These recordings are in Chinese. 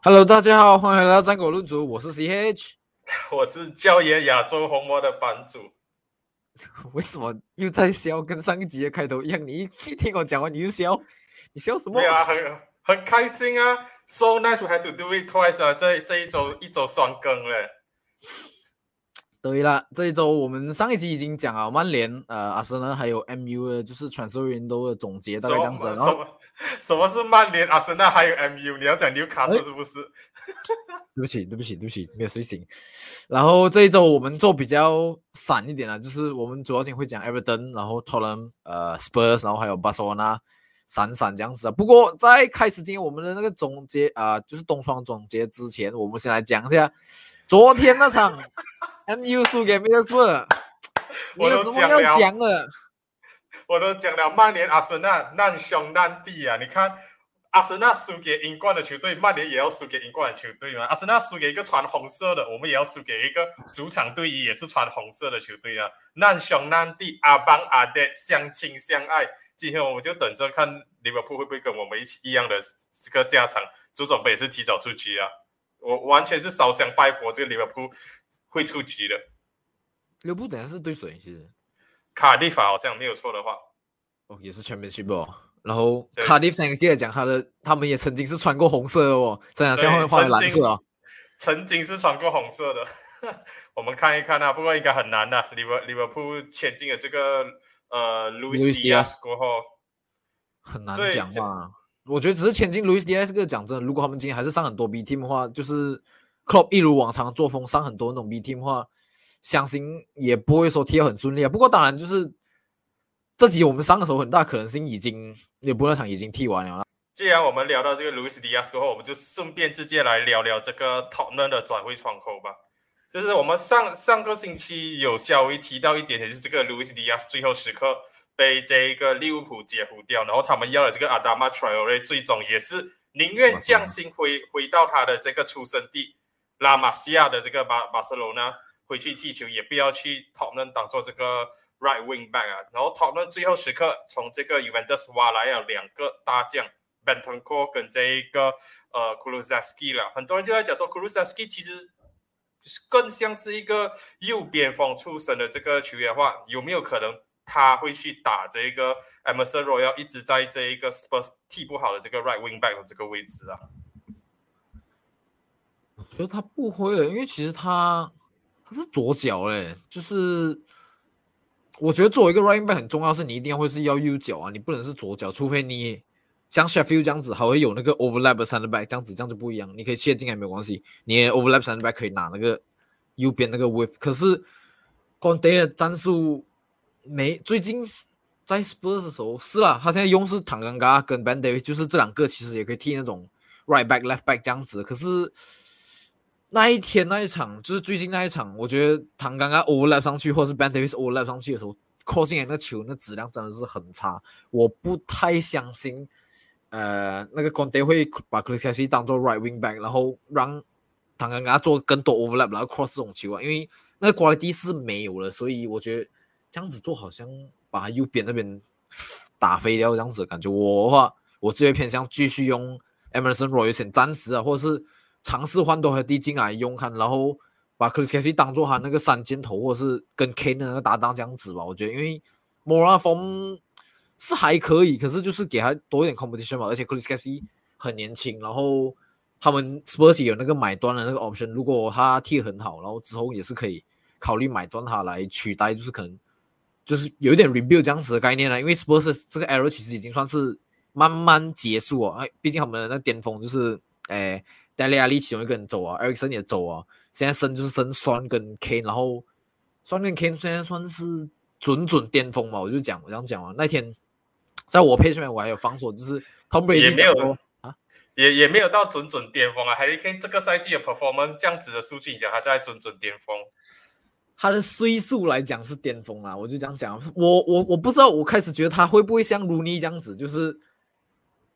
Hello，大家好，欢迎来到战果论足，我是 CH。我是教爷亚洲红魔的版主。为什么又在笑？跟上一集的开头一样，你一听我讲完你就笑，你笑什么？对啊，很很开心啊！So nice, we had to do it twice 啊！这这一周一周双更了。对啦，这一周我们上一集已经讲了曼联、呃阿森纳还有 MU 的，就是传说员都的总结，大概这样子。什么是曼联、阿森纳还有 MU？你要讲纽卡斯是不是？对不起，对不起，对不起，没有睡醒。然后这一周我们做比较散一点了，就是我们主要今天会讲 Everton，然后 Tottenham、呃 Spurs，然后还有 Barcelona，，散散这样子啊。不过在开始今天我们的那个总结啊，就是冬窗总结之前，我们先来讲一下昨天那场。MU 输给 Middlesbrough，你有什么要讲的？我都讲了，曼联、阿森纳难兄难弟啊！你看，阿森纳输给英冠的球队，曼联也要输给英冠的球队嘛？阿森纳输给一个穿红色的，我们也要输给一个主场队也是穿红色的球队啊！难兄难弟，阿邦阿爹相亲相爱。今天我们就等着看利物浦会不会跟我们一起一样的这个下场，足总杯是提早出局啊！我完全是烧香拜佛，这个利物浦。会出局的。刘布等下是对谁？其实卡蒂法好像没有错的话，哦，也是全面去哦。然后卡蒂夫那个记得讲他的，他们也曾经是穿过红色的哦，这样现在会换蓝色啊。曾经是穿过红色的，我们看一看啊。不过应该很难的。利物利物浦前进的这个呃路易斯迪亚斯过后，很难讲嘛。我觉得只是前进路易斯迪亚斯个讲真的，如果他们今天还是上很多 B team 的话，就是。Club 一如往常作风，上很多那种 B team 的话，相信也不会说踢得很顺利啊。不过当然就是这集我们上的时候，很大可能性已经也不那场已经踢完了。既然我们聊到这个 Luis Diaz 过后，我们就顺便直接来聊聊这个 Tottenham 的转会窗口吧。就是我们上上个星期有稍微提到一点，也是这个 Luis Diaz 最后时刻被这个利物浦截胡掉，然后他们要了这个 Adama Traore，最终也是宁愿降薪回回到他的这个出生地。拉玛西亚的这个巴巴塞罗那回去踢球，也不要去 Tottenham 当做这个 right wing back 啊。然后 Tottenham 最后时刻从这个 Juventus 挖来了两个大将 Bentancur 跟这一个呃 Kulusevski 了。很多人就在讲说 Kulusevski 其实更像是一个右边锋出身的这个球员的话，有没有可能他会去打这一个 Emerson Royal 一直在这一个 Spurs 踢不好的这个 right wing back 的这个位置啊？我觉得他不会，因为其实他他是左脚嘞，就是我觉得作为一个 running back 很重要，是你一定要会是要右脚啊，你不能是左脚，除非你像 Sheffield 这样子，还会有那个 overlap 的 center back 这样子，这样就不一样，你可以切进来没有关系，你 overlap center back 可以拿那个右边那个 with，可是 Conte 的战术没最近在 Spurs 的时候是啦，他现在用是唐刚嘎跟 Ben d a v i d 就是这两个其实也可以踢那种 right back left back 这样子，可是。那一天那一场就是最近那一场，我觉得唐刚刚 overlap 上去，或者是 Ben Davis overlap 上去的时候，crossing 那个球那质量真的是很差。我不太相信，呃，那个 Conte 会把 Crisis 当做 right wing back，然后让唐刚刚做更多 overlap，然后 cross 这种球啊，因为那个 quality 是没有了，所以我觉得这样子做好像把他右边那边打飞掉这样子的感觉。我的话，我最偏向继续用 Emerson Royal 先暂时啊，或者是。尝试换多和低进来用看，然后把克里斯凯西当做他那个三箭头，或者是跟 K 的那个搭档这样子吧。我觉得，因为莫拉风是还可以，可是就是给他多一点 competition 嘛。而且克里斯凯西很年轻，然后他们 Spurs 有那个买断的那个 option，如果他踢很好，然后之后也是可以考虑买断他来取代，就是可能就是有一点 rebuild 这样子的概念了。因为 Spurs 这个 era 其实已经算是慢慢结束哦，哎，毕竟他们的那巅峰就是诶。戴利亚利其中一个人走啊，艾里森也走啊，现在升就是升双跟 K，然后双跟 K 现在算是准准巅峰嘛，我就讲我这样讲啊。那天 在我配上面我还有防守，就是 Tom Brady 也没有啊，也也没有到准准巅峰啊。还 K 这个赛季的 performance 这样子的数据讲，他在准准巅峰，他的岁数来讲是巅峰啊，我就这样讲。我我我不知道，我开始觉得他会不会像 Rooney 这样子，就是。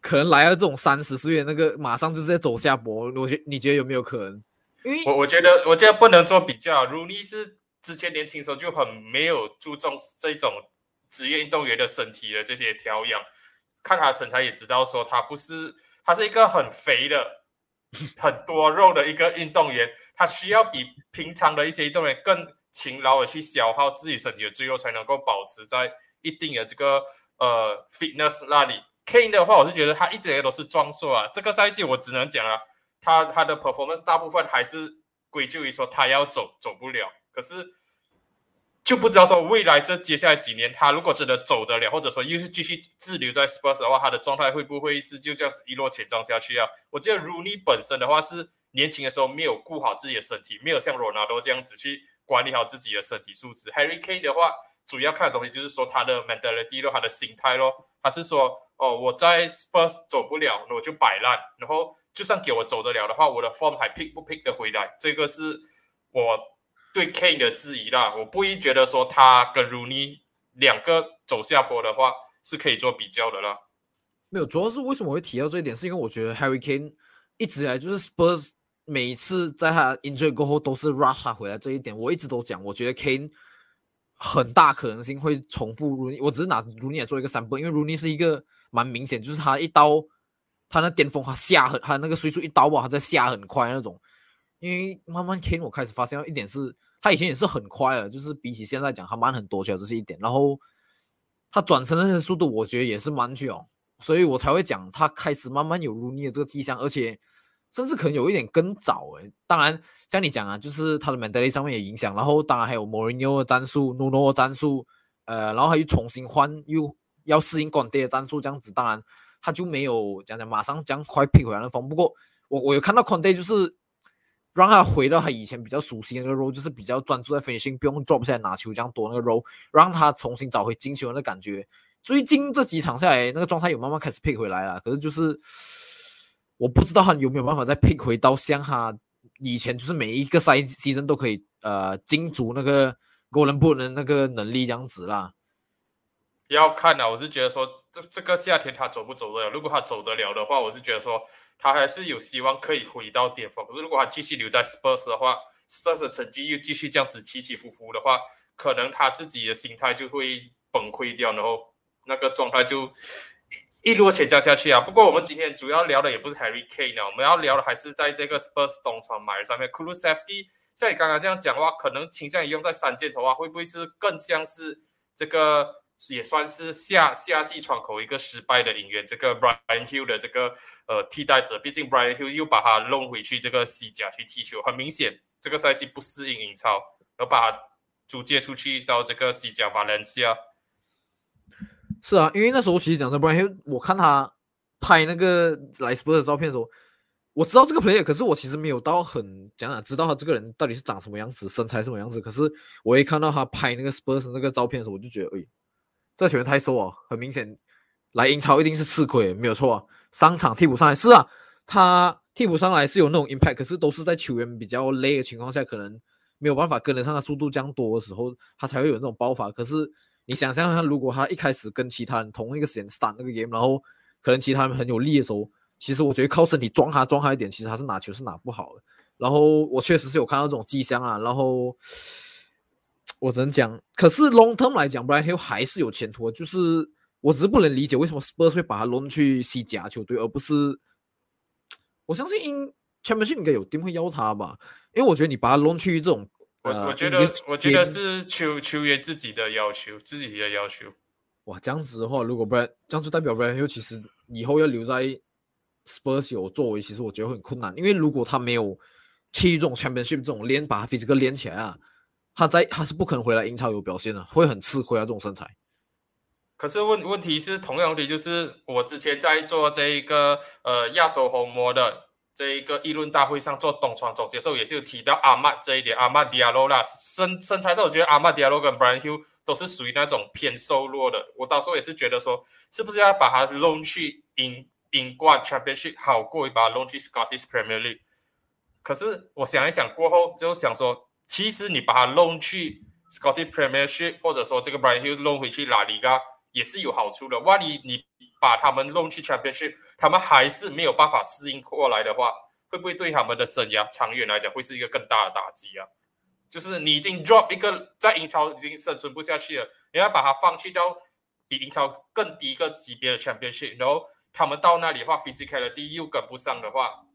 可能来到这种三十岁的那个，马上就在走下坡。我觉你觉得有没有可能？因为我我觉得，我觉得不能做比较。如尼是之前年轻时候就很没有注重这种职业运动员的身体的这些调养，看他身材也知道说他不是，他是一个很肥的 很多肉的一个运动员，他需要比平常的一些运动员更勤劳的去消耗自己身体的肌肉，才能够保持在一定的这个呃 fitness 那里。Kane 的话，我是觉得他一直也都是装硕啊。这个赛季我只能讲啊，他他的 performance 大部分还是归咎于说他要走走不了，可是。就不知道说未来这接下来几年，他如果真的走得了，或者说又是继续滞留在 Spurs 的话，他的状态会不会是就这样子一落千丈下去啊？我觉得 Rony 本身的话是年轻的时候没有顾好自己的身体，没有像 Ronaldo 这样子去管理好自己的身体素质。Harry Kane 的话，主要看的东西就是说他的 mentality 咯，他的心态咯。他是说，哦，我在 Spurs 走不了，那我就摆烂，然后就算给我走得了的话，我的 form 还 pick 不 pick 得回来？这个是我。对 Kane 的质疑啦，我不会觉得说他跟 Rooney 两个走下坡的话是可以做比较的啦。没有，主要是为什么会提到这一点，是因为我觉得 Harry Kane 一直以来就是 Spurs 每一次在他 injury 过后都是 rush 他回来这一点，我一直都讲，我觉得 Kane 很大可能性会重复 Rooney，我只是拿 Rooney 做一个三 e 因为 Rooney 是一个蛮明显，就是他一刀，他那巅峰他下很，他那个岁数一刀吧，他在下很快那种。因为慢慢天我开始发现到一点是。他以前也是很快的，就是比起现在讲，他慢很多，主要这是一点。然后他转身的那些速度，我觉得也是慢去哦，所以我才会讲他开始慢慢有如你的这个迹象，而且甚至可能有一点更早诶。当然，像你讲啊，就是他的 mentality 上面也影响，然后当然还有 Mourinho 的战术、Nuno 的战术，呃，然后他又重新换，又要适应管爹的战术，这样子，当然他就没有讲讲马上将快 pick 回来的风。不过我我有看到 Conte 就是。让他回到他以前比较熟悉的那个 role，就是比较专注在 finish，不用 drop 下来拿球这样多那个 role，让他重新找回进球的感觉。最近这几场下来，那个状态有慢慢开始 pick 回来了。可是就是我不知道他有没有办法再 pick 回到像他以前，就是每一个赛季都可以呃金足那个 golden boot 的那个能力这样子啦。要看啊，我是觉得说这这个夏天他走不走得了？如果他走得了的话，我是觉得说。他还是有希望可以回到巅峰，可是如果他继续留在 Spurs 的话，Spurs 的成绩又继续这样子起起伏伏的话，可能他自己的心态就会崩溃掉，然后那个状态就一落千丈下去啊。不过我们今天主要聊的也不是 Harry Kane 啊，我们要聊的还是在这个 Spurs 东窗买上面 k u l u s e v s k y 像你刚刚这样讲的话，可能倾向于用在三箭头啊，会不会是更像是这个？也算是夏夏季窗口一个失败的引援，这个 Brian Hill 的这个呃替代者，毕竟 Brian Hill 又把他弄回去这个西甲去踢球，很明显这个赛季不适应英超，要把他租借出去到这个西甲 Valencia。是啊，因为那时候其实讲的 Brian Hill，我看他拍那个莱斯波的照片的时候，我知道这个 player，可是我其实没有到很讲讲知道他这个人到底是长什么样子，身材什么样子。可是我一看到他拍那个 Spurs 那个照片的时候，我就觉得，哎。这球员太瘦啊，很明显来英超一定是吃亏，没有错啊。上场替补上来是啊，他替补上来是有那种 impact，可是都是在球员比较累的情况下，可能没有办法跟得上他速度降多的时候，他才会有那种爆发。可是你想象一下，如果他一开始跟其他人同一个时间 start 那个 game，然后可能其他人很有力的时候，其实我觉得靠身体撞他撞他一点，其实他是拿球是拿不好的。然后我确实是有看到这种迹象啊，然后。我只能讲，可是 long term 来讲，Brian Hill 还是有前途的。就是我只是不能理解为什么 Spurs 会把他弄去西甲球队，而不是我相信英 Championship 应该有定会要他吧？因为我觉得你把他弄去这种，我我觉得我觉得是球球员自己的要求，自己的要求。哇，这样子的话，如果不然这样就代表 Brian Hill 其实以后要留在 Spurs 有作为，其实我觉得会很困难。因为如果他没有去这种 Championship 这种练，把他 physical 练起来啊。他在他是不可能回来英超有表现的，会很吃亏啊！这种身材。可是问问题是同样的，就是我之前在做这一个呃亚洲红魔的这一个议论大会上做东窗总结时候，也是有提到阿曼这一点。阿曼迪亚罗啦，身身材上，我觉得阿曼迪亚罗跟 Brian Hill 都是属于那种偏瘦弱的。我到时候也是觉得说，是不是要把他弄去英英冠 Championship 好过于把他弄去 Scottish Premier League？可是我想一想过后，就想说。其实你把他弄去 Scottish Premiership，或者说这个 Brian Hill 弄回去拉里嘎也是有好处的。万一你把他们弄去 Championship，他们还是没有办法适应过来的话，会不会对他们的生涯长远来讲会是一个更大的打击啊？就是你已经 drop 一个在英超已经生存不下去了，你要把它放弃到比英超更低一个级别的 Championship，然后他们到那里的话 physicality 又跟不上的话。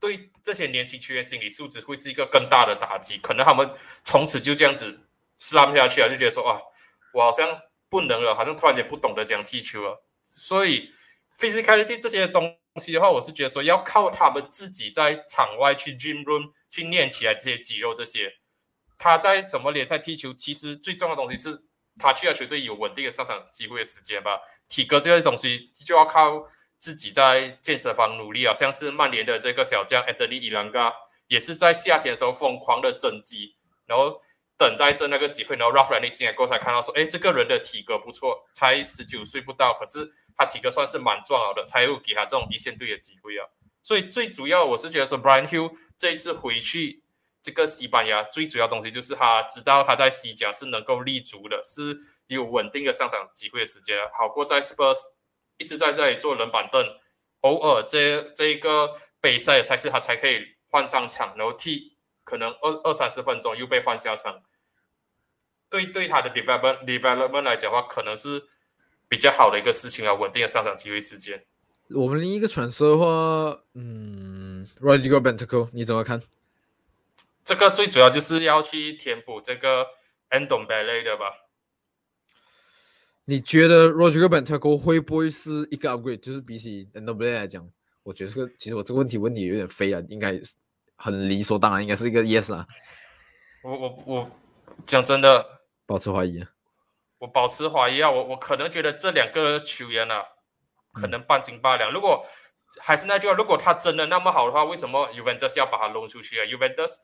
对这些年轻球员心理素质会是一个更大的打击，可能他们从此就这样子 slam 下去了，就觉得说啊，我好像不能了，好像突然间不懂得怎样踢球了。所以 physicality 这些东西的话，我是觉得说要靠他们自己在场外去 gym room 去练起来这些肌肉这些。他在什么联赛踢球，其实最重要的东西是他去了球队有稳定的上场机会的时间吧。体格这些东西就要靠。自己在健身房努力啊，像是曼联的这个小将 Anthony 伊兰加，也是在夏天的时候疯狂的增肌，然后等待着那个机会，然后 Ralph r a n i 进来过才看到说，哎，这个人的体格不错，才十九岁不到，可是他体格算是蛮壮好的，才会给他这种一线队的机会啊。所以最主要我是觉得说，Brian Hill 这一次回去这个西班牙，最主要东西就是他知道他在西甲是能够立足的，是有稳定的上场机会的时间，好过在 Spurs。一直在这里坐冷板凳，偶尔这这一个杯赛的赛事他才可以换上场，然后踢可能二二三十分钟又被换下场。对对他的 development development 来讲的话，可能是比较好的一个事情啊，稳定的上场机会时间。我们另一个传说的话，嗯，Rodrigo Bentancur 你怎么看？这个最主要就是要去填补这个 Endon Ballet 的吧。你觉得 Roger Bentancur 会不会是一个 upgrade？就是比起 n o b l e 来讲，我觉得这个其实我这个问题问题有点飞啊，应该很理所当然，应该是一个 yes 啊。我我我讲真的，保持怀疑啊。我保持怀疑啊，我我可能觉得这两个球员啊，可能半斤八两。如果还是那句话，如果他真的那么好的话，为什么 Juventus 要把他弄出去啊？Juventus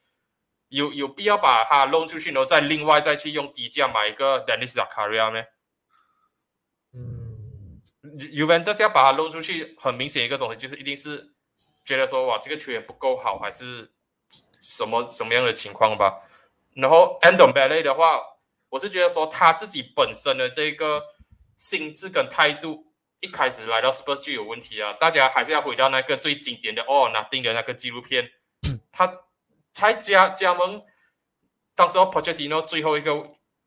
有有必要把他弄出去，然后再另外再去用低价买一个 Dennis Zakaria 吗？尤文德斯要把他弄出去，很明显一个东西就是一定是觉得说哇，这个球员不够好，还是什么什么样的情况吧。然后 Andon Bailey 的话，我是觉得说他自己本身的这个心智跟态度，一开始来到 Spurs 就有问题啊。大家还是要回到那个最经典的哦，那定的那个纪录片，他才加加盟，当时 Pochettino 最后一个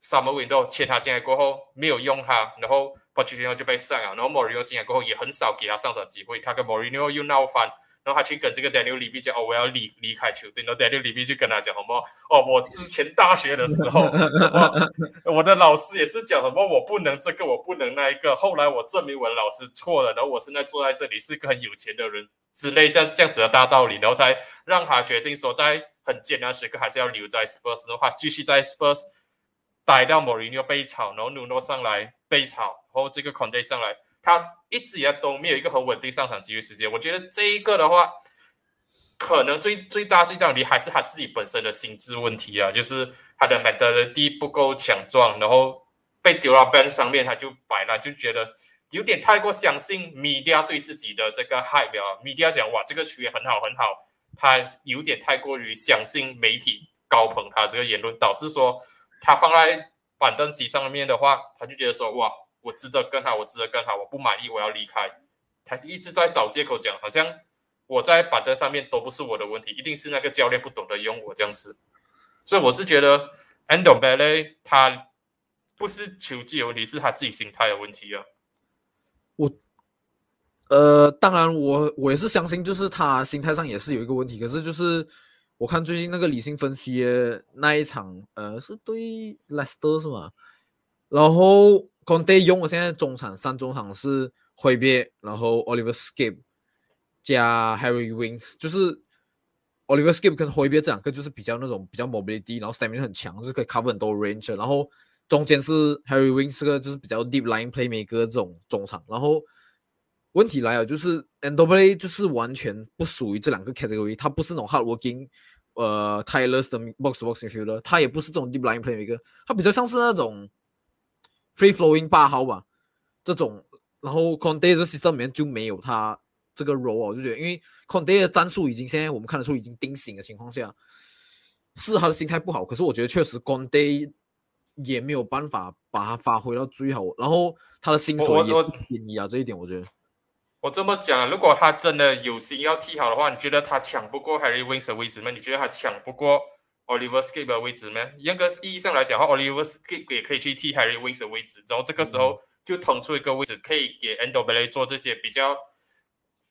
Summer Window 签他进来过后，没有用他，然后。过去然后就被上了，然后莫里诺进来过后也很少给他上场机会，他跟莫里诺又闹翻，然后他去跟这个 Daniel Levy 讲哦，我要离离开球队，然后 Daniel Levy 就跟他讲什么哦，我之前大学的时候，什么我的老师也是讲什么我不能这个我不能那一个，后来我证明我的老师错了，然后我现在坐在这里是一个很有钱的人之类这样这样子的大道理，然后才让他决定说在很艰难时刻还是要留在 Spurs 的话，继续在 Spurs。逮到莫里尼奥被炒，然后努诺上来被炒，然后这个孔蒂上来，他一直以来都没有一个很稳定上场机会时间。我觉得这一个的话，可能最最大最大问题还是他自己本身的心智问题啊，就是他的 mentality 不够强壮，然后被丢到 bench 上面他就摆烂，就觉得有点太过相信米迪亚对自己的这个 hype 啊。米迪亚讲哇，这个球员很好很好，他有点太过于相信媒体高捧他这个言论，导致说。他放在板凳席上面的话，他就觉得说：“哇，我值得更好，我值得更好，我不满意，我要离开。”他一直在找借口讲，好像我在板凳上面都不是我的问题，一定是那个教练不懂得用我这样子。所以我是觉得 Ando Bailey 他不是球技有问题，是他自己心态有问题啊。我呃，当然我我也是相信，就是他心态上也是有一个问题，可是就是。我看最近那个理性分析的那一场，呃，是对莱斯特是吗？然后 Conte 用我现在中场三中场是挥别，然后 Oliver Skip 加 Harry Winks，就是 Oliver Skip 跟挥别这两个就是比较那种比较 mobility，然后 stamina 很强，就是可以 cover 很多 range，然后中间是 Harry Winks 个就是比较 deep line playmaker 这种中场，然后问题来了，就是 a n d o l e 就是完全不属于这两个 category，它不是那种 hard working。呃，Tyler's 的 box box midfielder，他也不是这种 deep line play 一个，它比较像是那种 free flowing 八号吧，这种。然后 Conte 的 system 里面就没有他这个 role，我就觉得，因为 Conte 的战术已经现在我们看得出已经定型的情况下，是他的心态不好。可是我觉得确实 Conte 也没有办法把它发挥到最好，然后他的薪水也便宜啊，这一点我觉得。我这么讲，如果他真的有心要踢好的话，你觉得他抢不过 Harry Winks 的位置吗？你觉得他抢不过 Oliver Skip 的位置吗？严格意义上来讲的话，Oliver Skip 也可以去踢 Harry Winks 的位置，然后这个时候就腾出一个位置，可以给 Endo Bailey 做这些比较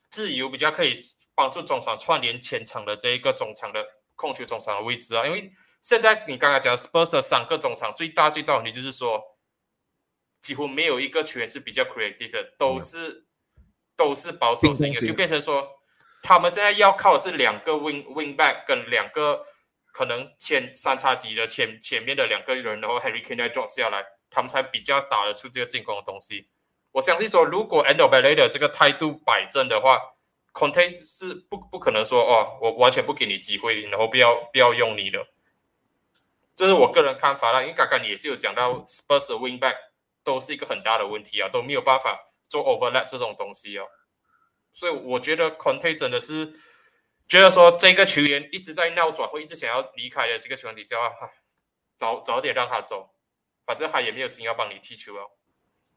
自由，比较可以帮助中场串联前场的这一个中场的控球中场的位置啊。因为现在你刚刚讲 Spurs 的三个中场最大最大问题就是说，几乎没有一个球员是比较 creative 的，都是都是保守型的，就变成说他们现在要靠的是两个 wing wing back 跟两个可能前三叉戟的前前面的两个人，然后 Harry Kane 再 drop 下来，他们才比较打得出这个进攻的东西。我相信说，如果 Endo b a l e 的这个态度摆正的话，Conte 是不不可能说哦，我完全不给你机会，然后不要不要用你的。这是我个人看法啦。因为刚刚你也是有讲到 Spurs 的 Wing Back 都是一个很大的问题啊，都没有办法做 Overlap 这种东西哦。所以我觉得 Conte 真的是觉得说，这个球员一直在闹转会，一直想要离开的这个情况底下，早早点让他走，反正他也没有心要帮你踢球哦。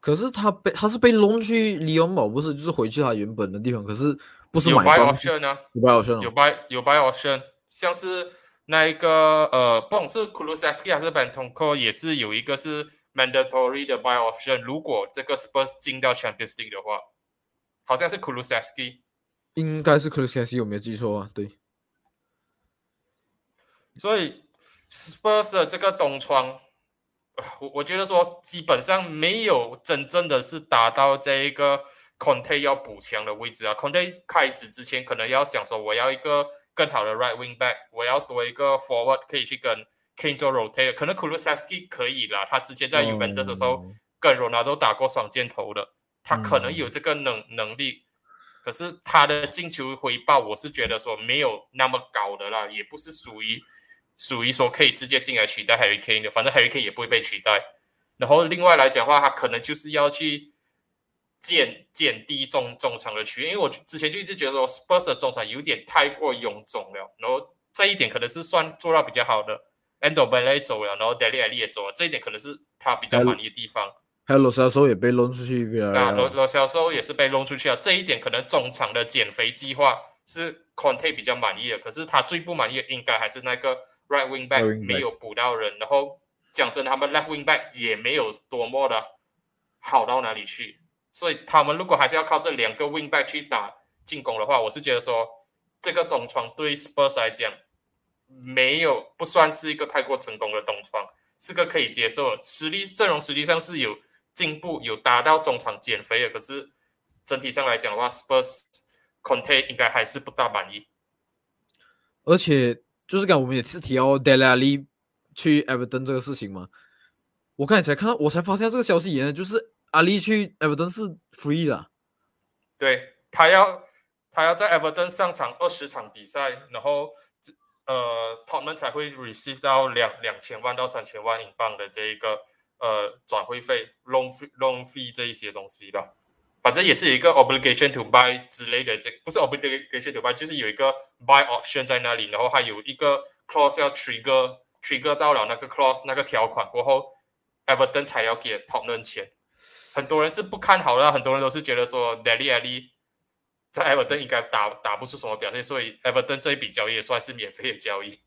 可是他被他是被弄去利用堡，不是就是回去他原本的地方。可是不是有 buy option 啊？有 buy option，有 buy 有 buy option，像是那一个呃，不管是 Kulusevski 还是 Bentonco，也是有一个是 mandatory 的 buy option。如果这个 Spurs 进到 Champions League 的话，好像是 Kulusevski，应该是 Kulusevski，有没有记错啊？对。所以 Spurs 的这个东窗。我我觉得说基本上没有真正的是达到这一个 Conte 要补强的位置啊。Conte 开始之前可能要想说，我要一个更好的 right wing back，我要多一个 forward 可以去跟 Kane 做 rotate。可能 Kulusevski 可以啦，他之前在 Juventus 的时候跟 Ronaldo 打过双箭头的，他可能有这个能能力。可是他的进球回报，我是觉得说没有那么高的啦，也不是属于。属于说可以直接进来取代 Harry Kane 的，反正 Harry Kane 也不会被取代。然后另外来讲的话，他可能就是要去减减低中中场的区，因为我之前就一直觉得说 Spurs 的中场有点太过臃肿了。然后这一点可能是算做到比较好的，Endo b e l e 走了，然后 Alli 也走了，这一点可能是他比较满意的地方。还有罗肖收也被弄出去啊，罗罗肖收也是被弄出去了。这一点可能中场的减肥计划是 Conte 比较满意的，可是他最不满意的应该还是那个。Right wing back 没有补到人，然后讲真，他们 left wing back 也没有多么的好到哪里去，所以他们如果还是要靠这两个 wing back 去打进攻的话，我是觉得说这个东窗对 Spurs 来讲没有不算是一个太过成功的东窗，是个可以接受的实力阵容实际上是有进步，有达到中场减肥的，可是整体上来讲的话，Spurs Conte 应该还是不大满意，而且。就是刚我们也是提到 Dele Alli 去 Everton 这个事情嘛，我刚才才看到，我才发现这个消息，原来就是阿里去 Everton 是 free 的，对他要他要在 Everton 上场二十场比赛，然后呃他们才会 receive 到两两千万到三千万英镑的这一个呃转会费 loan loan fee 这一些东西的。反正也是有一个 obligation to buy 之类的，这不是 obligation to buy，就是有一个 buy option 在那里，然后还有一个 clause 要 trigger trigger 到了那个 clause 那个条款过后，Everton 才要给 Tottenham 钱。很多人是不看好的，很多人都是觉得说 Dele Alli 在 Everton 应该打打不出什么表现，所以 Everton 这一笔交易也算是免费的交易。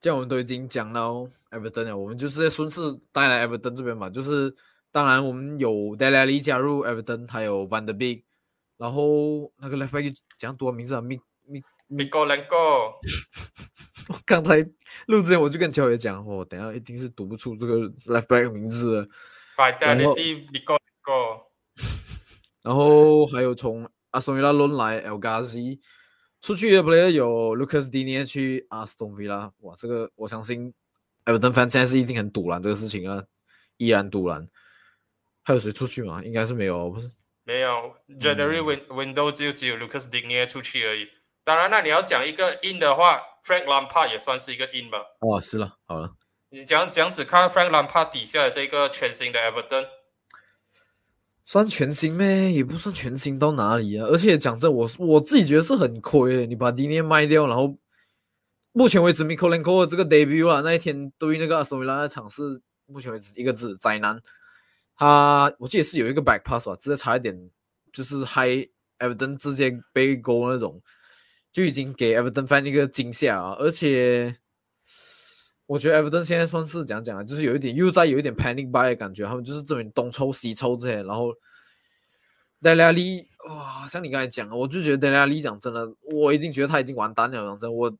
这样我们都已经讲到 Everton 了，我们就是顺势带来 Everton 这边嘛，就是。当然，我们有 Dele Alli 加入 Everton，还有 Van der Beek，然后那个 Left Back 讲多名字啊？Mi Mi Mikolenko。刚才录之前我就跟乔爷讲，我等下一定是读不出这个 Left Back 名字。Fidelity Mikolenko。然后还有从阿斯顿维拉轮来 El Ghazi，出去的 player 有 Lucas Digne 去阿斯顿维拉，哇，这个我相信 Everton 现在是一定很堵拦这个事情啊，依然堵拦。还有谁出去吗？应该是没有，不是没有。January win window 就只有 Lucas Digne 出去而已。当然，那你要讲一个 in 的话，Frank Lampard 也算是一个 in 吧。哦，是了，好了。你讲讲只看 Frank Lampard 底下的这个全新的 Everton，算全新咩？也不算全新到哪里啊。而且讲真，我我自己觉得是很亏。你把 Dina 卖掉，然后目前为止 m i k o l e n k o 这个 debut 啊，那一天对于那个阿斯维拉的场是目前为止一个字灾难。他我记得是有一个 back pass 吧，直接差一点就是 high Everton 直接背勾那种，就已经给 Everton 翻一个惊吓啊！而且我觉得 Everton 现在算是讲讲啊，就是有一点又在有一点 panic buy 的感觉，他们就是这边东抽西抽这些，然后德拉利哇，像你刚才讲，我就觉得德拉利讲真的，我已经觉得他已经完蛋了，讲真，我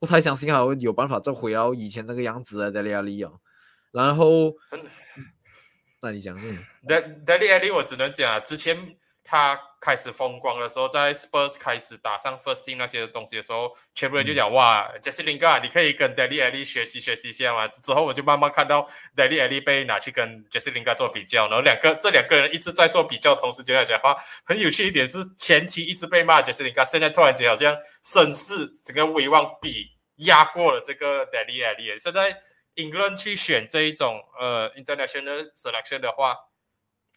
不太相信还会有办法再回到以前那个样子的德拉利啊。然后，那你讲，德德里艾利，我只能讲啊，之前。他开始风光的时候，在 Spurs 开始打上 First Team 那些东西的时候，全部人就讲哇，Jesse Lingard，你可以跟 Daly Ali 学习学习一下嘛。之后我就慢慢看到 Daly Ali 被拿去跟 Jesse Lingard 做比较，然后两个这两个人一直在做比较，同时间来讲话，很有趣一点是前期一直被骂 Jesse Lingard，现在突然间好像声势整个威望比压过了这个 Daly Ali。现在 England 去选这一种呃 International Selection 的话。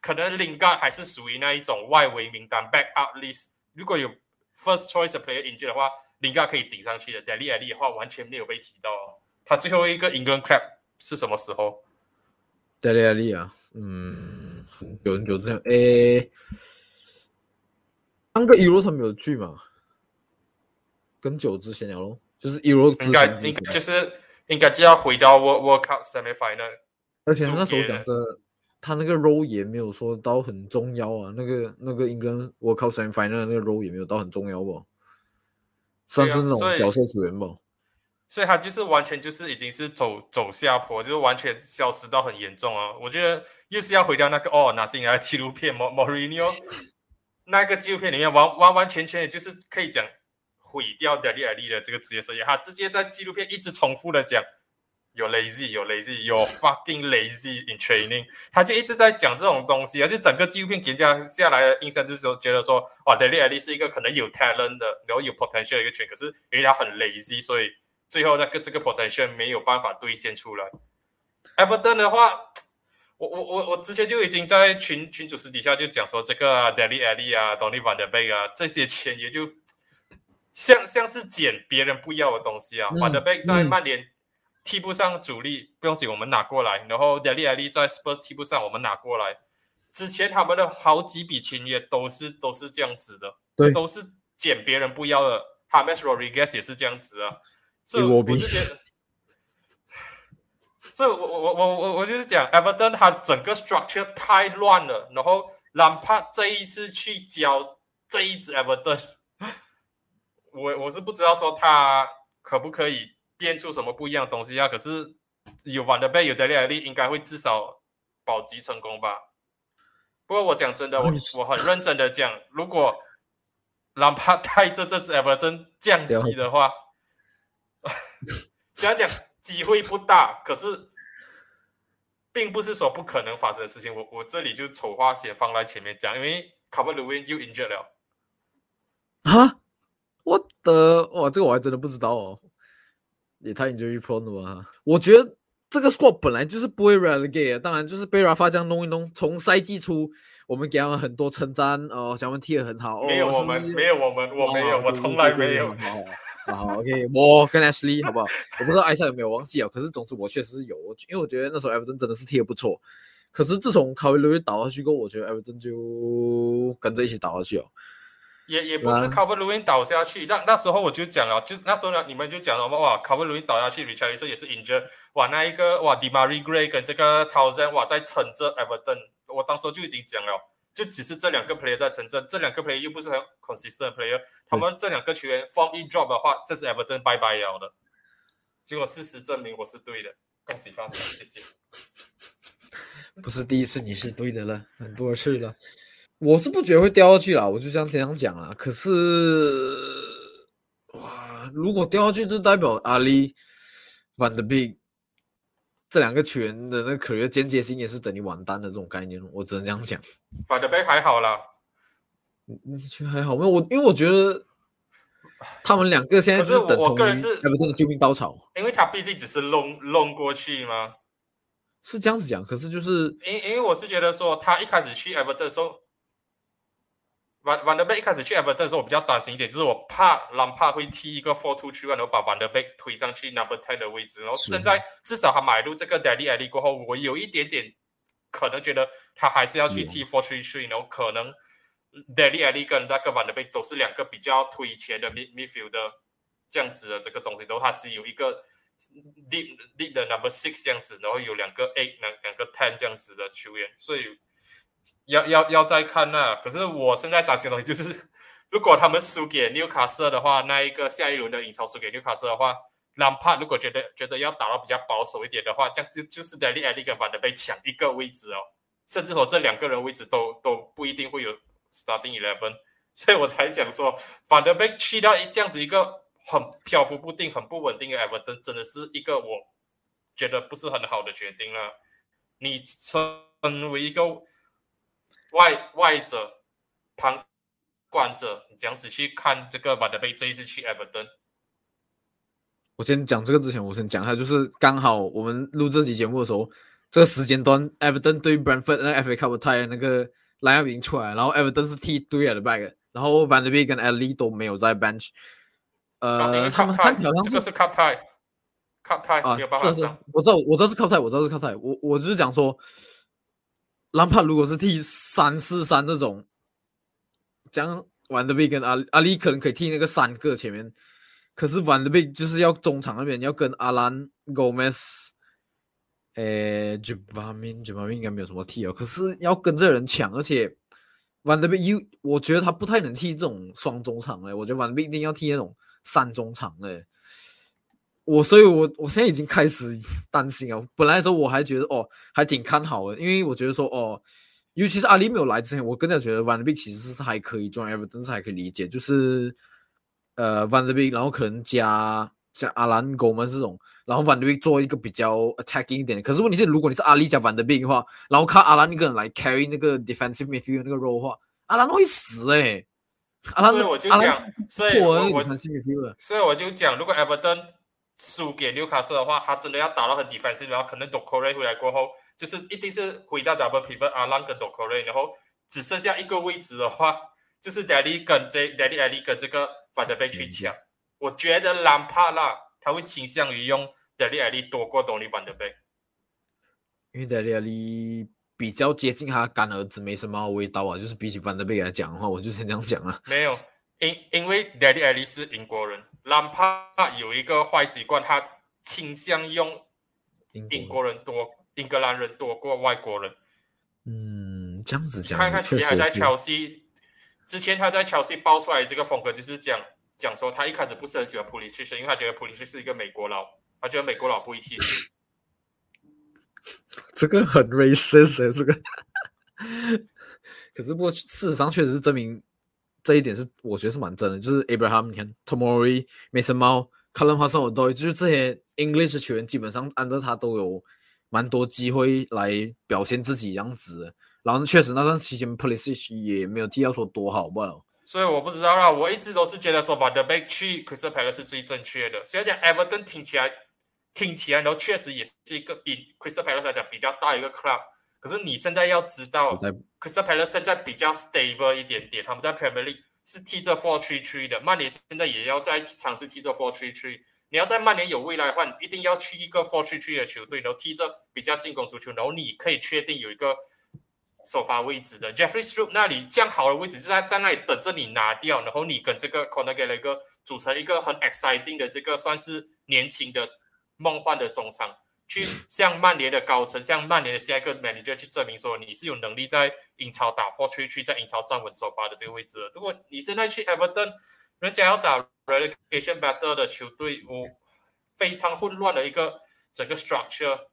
可能林干还是属于那一种外围名单 back out list。如果有 first choice player injured 的话，林干可以顶上去的。Daily Ali 的话完全没有被提到。他最后一个 England cap 是什么时候？Daily Ali 啊，嗯，有有这样诶，三个 Euro 他们有去嘛？跟九之闲聊咯，就是 Euro 应该应该就是应该就要回到 World World Cup semi final。而且那时候讲这。他那个 role 也没有说到很重要啊，那个那个应该我靠 semi final 那个 role 也没有到很重要吧，算是那种角色球员吧。所以他就是完全就是已经是走走下坡，就是完全消失到很严重啊。我觉得又是要回到那个哦，那定啊纪录片莫莫瑞尼奥那个纪录片里面完完完全全的就是可以讲毁掉德利尔利的这个职业生涯，他直接在纪录片一直重复的讲。有 lazy，有 lazy，有 fucking lazy in training，他就一直在讲这种东西啊，就整个纪录片给人家下来的印象就是说，觉得说，哇 d a l y Ali 是一个可能有 talent 的，然后有 potential 的一个群，可是因为他很 lazy，所以最后那个这个 potential 没有办法兑现出来。Everton 的话，我我我我之前就已经在群群主私底下就讲说，这个 d a l y Ali 啊，Donny Van de Beek 啊，这些钱也就像像是捡别人不要的东西啊，Van de Beek 在曼联。替补上主力不用紧，我们拿过来。然后 Deli Ali 在 Spurs 替补上，我们拿过来。之前他们的好几笔签约都是都是这样子的，对，都是捡别人不要的。Hamas Rodriguez 也是这样子啊，所以我就觉得，所以我我我我我我就是讲 Everton 他整个 structure 太乱了。然后哪怕这一次去教这一支 Everton，我我是不知道说他可不可以。变出什么不一样的东西啊？可是有玩的贝有的力力，应该会至少保级成功吧。不过我讲真的，我我很认真的讲，如果哪怕带着这支 Everton 降级的话，虽然讲机会不大，可是并不是说不可能发生的事情。我我这里就丑话先放在前面讲，因为 Cover Lewin 又 injured 了。啊？我的哇，这个我还真的不知道哦。也太 enjoy pro 了吧？我觉得这个 squad 本来就是不会 relegate，当然就是被 Rafa 这样弄一弄。从赛季初，我们给他们很多称赞哦，小文踢得很好。没有我们，没有我们，我没有，我从来没有。好，好，OK，我跟 Ashley 好不好？我不知道艾莎有没有忘记啊？可是总之我确实是有，因为我觉得那时候 Everton 真的是踢得不错。可是自从卡维罗倒下去过后，我觉得 Everton 就跟着一起倒下去了。也也不是 Cover Lewin 倒下去，那那时候我就讲了，就那时候呢，你们就讲了哇，Cover Lewin 倒下去，Richardson 也是 injured，哇，那一个哇，Demary Gray 跟这个 e n 哇在撑着 Everton，我当时就已经讲了，就只是这两个 player 在撑着，这两个 player 又不是很 consistent player，他们这两个球员 form 一 drop 的话，这是 Everton 拜拜了的。结果事实证明我是对的，恭喜发财，谢谢。不是第一次你是对的了，很多次了。我是不觉得会掉下去啦，我就这样这样讲啦。可是，哇，如果掉下去，就代表阿里、Van de Beek 这两个球员的那个可能间接性也是等于完蛋的这种概念，我只能这样讲。Van de Beek 还好啦，你觉得还好没有？我因为我觉得他们两个现在是等同于还不是救命稻草，因为他毕竟只是弄弄过去吗？是这样子讲，可是就是因因为我是觉得说他一开始去 Everton 的时候。Van Van der Beek 一开始去 Everton 的时候，我比较担心一点，就是我怕兰帕会踢一个 four two three，然后把 Van der Beek 推上去 number ten 的位置。然后现在至少他买入这个 Daddy Ali 过后，我有一点点可能觉得他还是要去踢 four three three，然后可能 Daddy Ali 跟那个 Van der Beek 都是两个比较推前的 mid midfield 的这样子的这个东西，然后他只有一个 deep deep 的 number six 这样子，然后有两个 eight 两两个 ten 这样子的球员，所以。要要要再看那。可是我现在担心的东西就是，如果他们输给纽卡斯的话，那一个下一轮的英超输给纽卡斯的话，哪怕如果觉得觉得要打到比较保守一点的话，这样就就是 Daly Ali 跟 Van 被抢一个位置哦，甚至说这两个人位置都都不一定会有 starting eleven，所以我才讲说反而被去掉这样子一个很漂浮不定、很不稳定的 Everton，真的是一个我觉得不是很好的决定了。你成为一个外外者、旁观者，你这样子去看这个 Van 被这一次去 Everton。我先讲这个之前，我先讲一下，就是刚好我们录这期节目的时候，这个时间段，Everton 对 Brentford 那 FA Cup 赛那个 lineup 已经出来，然后 Everton 是踢对了的 back，然后 Van der Beek 跟 Ali 都没有在 bench，呃，他们看起来好像这个是 cup tie，cup tie 啊，是是，我知道，我知道是 cup tie，我知道是 cup tie，我我就是讲说，兰帕如果是踢三四三这种，讲 Van der Beek 跟阿阿里可能可以踢那个三个前面。可是 Van de Beek 就是要中场那边要跟阿兰、Gomez，诶 j u b a m i n j u b a m i n 应该没有什么踢哦。可是要跟这人抢，而且 Van de Beek，我觉得他不太能踢这种双中场嘞。我觉得 Van de Beek 一定要踢那种三中场嘞。我所以，我我现在已经开始担心啊。本来的时候我还觉得哦，还挺看好的，因为我觉得说哦，尤其是阿里没有来之前，我更加觉得 Van de Beek 其实是还可以，John Everton 是还可以理解，就是。呃，Van de Beek，然后可能加像阿兰狗们这种，然后 Van de Beek 做一个比较 attacking 一点。可是问题是，如果你是阿里加 Van de Beek 的话，然后靠阿兰一个人来 carry 那个 defensive midfield 那个 role 话，阿兰会死哎。所以我就讲，所以我我所以我就讲，如果 Everton 输给纽卡斯的话，他真的要打到很 defensive，然后可能 d o c o r e 回来过后，就是一定是回到 double pivot 阿兰跟 d o c o r e 然后只剩下一个位置的话，就是 Daddy 跟这 Daddy Ali 跟这个。反德贝去抢，我觉得兰帕拉他会倾向于用 Daddy Ali 多过东尼范德贝，因为 Daddy Ali 比较接近他干儿子没什么味道啊，就是比起范德贝来讲的话，我就先这样讲了。没有，因因为 Daddy Ali 是英国人，兰帕有一个坏习惯，他倾向用英国人多，英格兰人多过外国人。嗯，这样子讲，看看其还在乔西。之前他在乔西爆出来这个风格，就是讲讲说他一开始不是很喜欢普利西，是因为他觉得普利西是一个美国佬，他觉得美国佬不会踢。这个很 racist，这个。可是不过事实上确实是证明这一点是我觉得是蛮真的，就是 Abraham，你看 Tomori、Mason Mao、Callum Hudson 都就是这些 English 球员，基本上按照他都有蛮多机会来表现自己样子。然后确实那段期间 p o l i c e 也没有提到说多好吧，所以我不知道啦。我一直都是觉得说把 The Back 去 Crystal Palace 是最正确的。虽然讲 Everton 听起来听起来，然后确实也是一个比 Crystal Palace 来讲比较大一个 club。可是你现在要知道，Crystal Palace 现在比较 stable 一点点，他们在 Premier League 是踢着 Four Three Three 的。曼联现在也要在尝试踢着 Four Three Three。你要在曼联有未来的话，你一定要去一个 Four Three Three 的球队，然后踢着比较进攻足球，然后你可以确定有一个。首发位置的 Jeffrey Stroop 那里这样好的位置就在在那里等着你拿掉，然后你跟这个 Conor Gallagher 组成一个很 exciting 的这个算是年轻的梦幻的中场，去向曼联的高层、向曼联的下一个 manager 去证明说你是有能力在英超打 f o r t r e 去在英超站稳首发的这个位置。如果你现在去 Everton，人家要打 relegation battle 的球队，我非常混乱的一个整个 structure，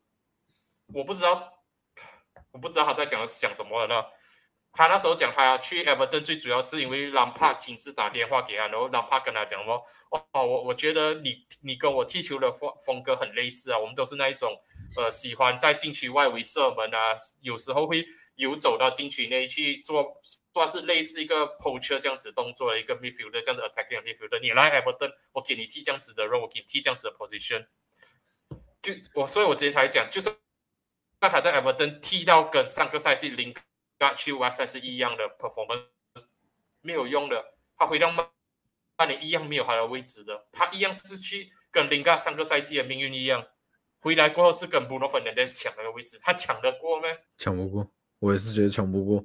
我不知道。我不知道他在讲讲什么了。他那时候讲他要去 Everton 最主要是因为朗帕亲自打电话给他，然后朗帕跟他讲说：“哦，我我觉得你你跟我踢球的风风格很类似啊，我们都是那一种呃喜欢在禁区外围射门啊，有时候会游走到禁区内去做，算是类似一个 poacher 这样子动作的一个 midfielder 这样的 attacking midfielder。你来 Everton，我给你踢这样子的让我给你踢这样子的 position。就我，所以我之前才讲，就是。那他在 Everton 踢到跟上个赛季林加去 West Ham 是一样的 performance，没有用的。他回到曼曼联一样没有他的位置的，他一样是去跟林加上个赛季的命运一样，回来过后是跟 Bruno Fernandes 抢那个位置，他抢得过吗？抢不过，我也是觉得抢不过。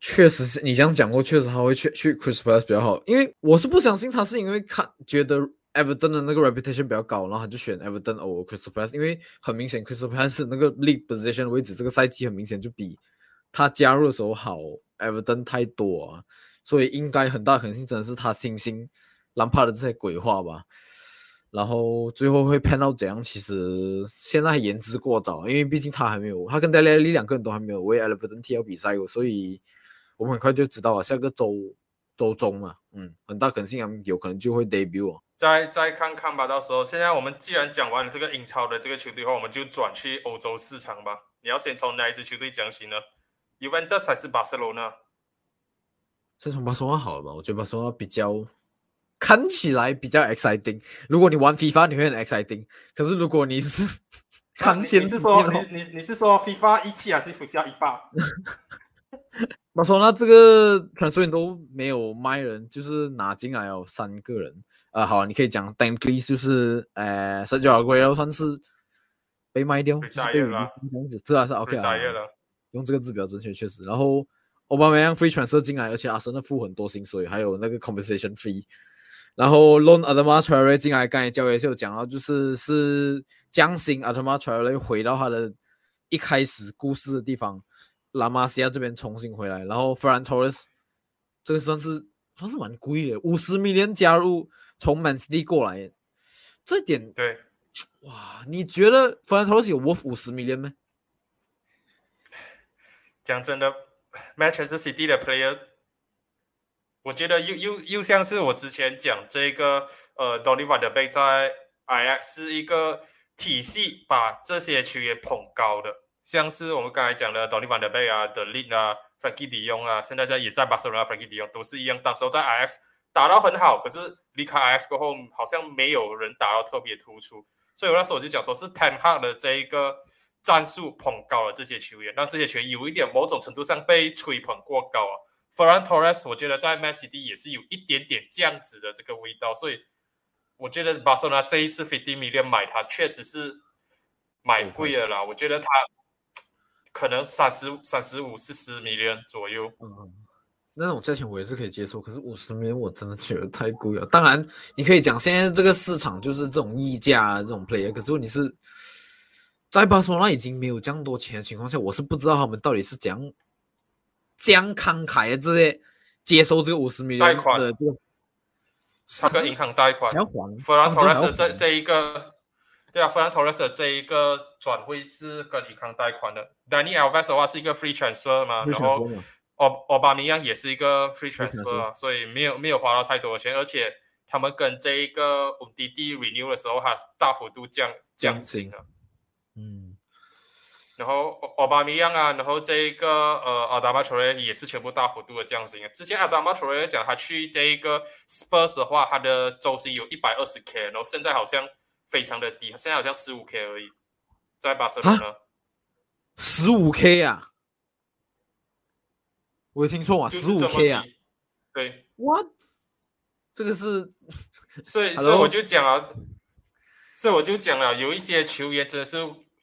确实是你这样讲过，确实他会去去 Chris Palace 比较好，因为我是不相信他是因为看觉得。Everton 的那个 reputation 比较高，然后他就选 Everton over Crystal Palace，因为很明显 Crystal Palace 那个 league position 位置，这个赛季很明显就比他加入的时候好 Everton 太多啊，所以应该很大可能性真的是他新兴兰帕的这些鬼话吧。然后最后会判到怎样？其实现在还言之过早，因为毕竟他还没有，他跟戴莱利两个人都还没有为 Everton 踢到比赛过，所以我们很快就知道了。下个周周中嘛，嗯，很大可能性有可能就会 debut。再再看看吧，到时候现在我们既然讲完了这个英超的这个球队后，我们就转去欧洲市场吧。你要先从哪一支球队讲起呢？Juventus 还是巴塞罗那？先从巴塞罗那好了吧？我觉得巴塞罗那比较。看起来比较 exciting。如果你玩 FIFA，你会很 exciting。可是如果你 是你是说你你你是说 FIFA 一七还是 FIFA 一八？我说那这个传说员都没有卖人，就是拿进来有三个人。啊，好，你可以讲 Dankly 就是呃，Sergio Aguero 算是被卖掉，被炸了。这样子，这还是 OK 啊。用这个字比较正确，确实。然后奥巴梅扬 freelancer 进来，而且阿森纳付很多薪水，还有那个 compensation fee。然后 loan Adama t a r e 进来，刚才教练是有讲到，就是是将心 Adama t a r e 回到他的一开始故事的地方，拉玛西亚这边重新回来。然后弗兰托雷斯这个算是算是蛮贵的，五十米连加入从 Man City 过来，这点对哇，你觉得弗兰托雷斯有 worth 五十米连吗？讲真的，Manchester City 的 player，我觉得又又又像是我之前讲这个呃，Doni Van 的贝在 I X 是一个体系，把这些球员捧高的，像是我们刚才讲的 Doni Van 的贝啊、The Link 啊、Frankie 迪雍啊，现在在也在巴塞罗那，Frankie 迪雍都是一样。当时候在 I X 打到很好，可是离开 I X 过后，好像没有人打到特别突出，所以我那时候我就讲说是 Ten Hard 的这一个。战术捧高了这些球员，让这些球员有一点某种程度上被吹捧过高啊。Ferran Torres，我觉得在 m a c d 也是有一点点这样子的这个味道，所以我觉得巴塞罗那这一次 fifty million 买他确实是买贵了啦。我觉得他可能三十三十五四十 million 左右。嗯，那种价钱我也是可以接受，可是五十 million 我真的觉得太贵了。当然，你可以讲现在这个市场就是这种溢价啊这种 player，可是问题是，在巴塞罗那已经没有这样多钱的情况下，我是不知道他们到底是怎样。将慷慨的这些接收这个五十米贷款的这个，他跟银行贷款，要还。弗兰托雷斯这这一个，对啊，弗兰托雷斯这一个转会是跟银行贷款的。Danny Alves 的话是一个 free transfer 嘛，然后奥奥巴尼亚也是一个 free transfer，所以没有没有花到太多的钱，而且他们跟这一个五 D D renew 的时候，还大幅度降降薪了。嗯。然后奥巴米扬啊，然后这一个呃阿达马托雷也是全部大幅度的降薪啊。之前阿达马托雷讲他去这一个 Spurs 的话，他的周薪有一百二十 K，然后现在好像非常的低，现在好像十五 K 而已，在巴塞罗那。十五 K 啊？我有听错啊？十五 K 啊？对。What？这个是？所以 所以我就讲了，所以我就讲了，有一些球员真的是。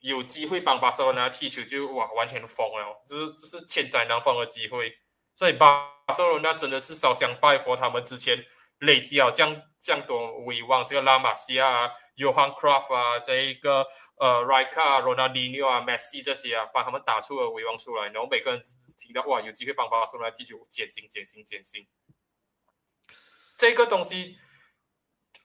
有机会帮巴塞罗那踢球就哇完全疯了，这是这是千载难逢的机会，所以巴塞罗那真的是烧香拜佛，他们之前累积了这样这样多威望，这个拉玛西亚啊、约翰· f t 啊、这一个呃莱卡、罗纳迪尼奥啊、梅西这些啊，帮他们打出了威望出来，然后每个人听到哇有机会帮巴塞罗那踢球，减薪减薪减薪，这个东西。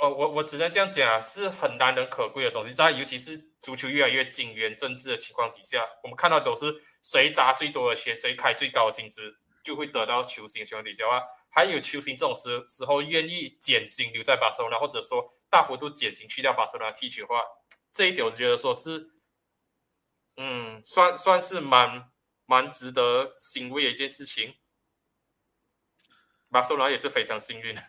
哦，我我只能这样讲啊，是很难能可贵的东西，在尤其是足球越来越警员政治的情况底下，我们看到都是谁砸最多的钱，谁开最高的薪资，就会得到球星情况底下啊，还有球星这种时时候愿意减薪留在巴塞罗那，或者说大幅度减薪去掉巴塞罗那踢球的话，这一点我觉得说是，嗯，算算是蛮蛮值得欣慰的一件事情，巴塞罗那也是非常幸运的。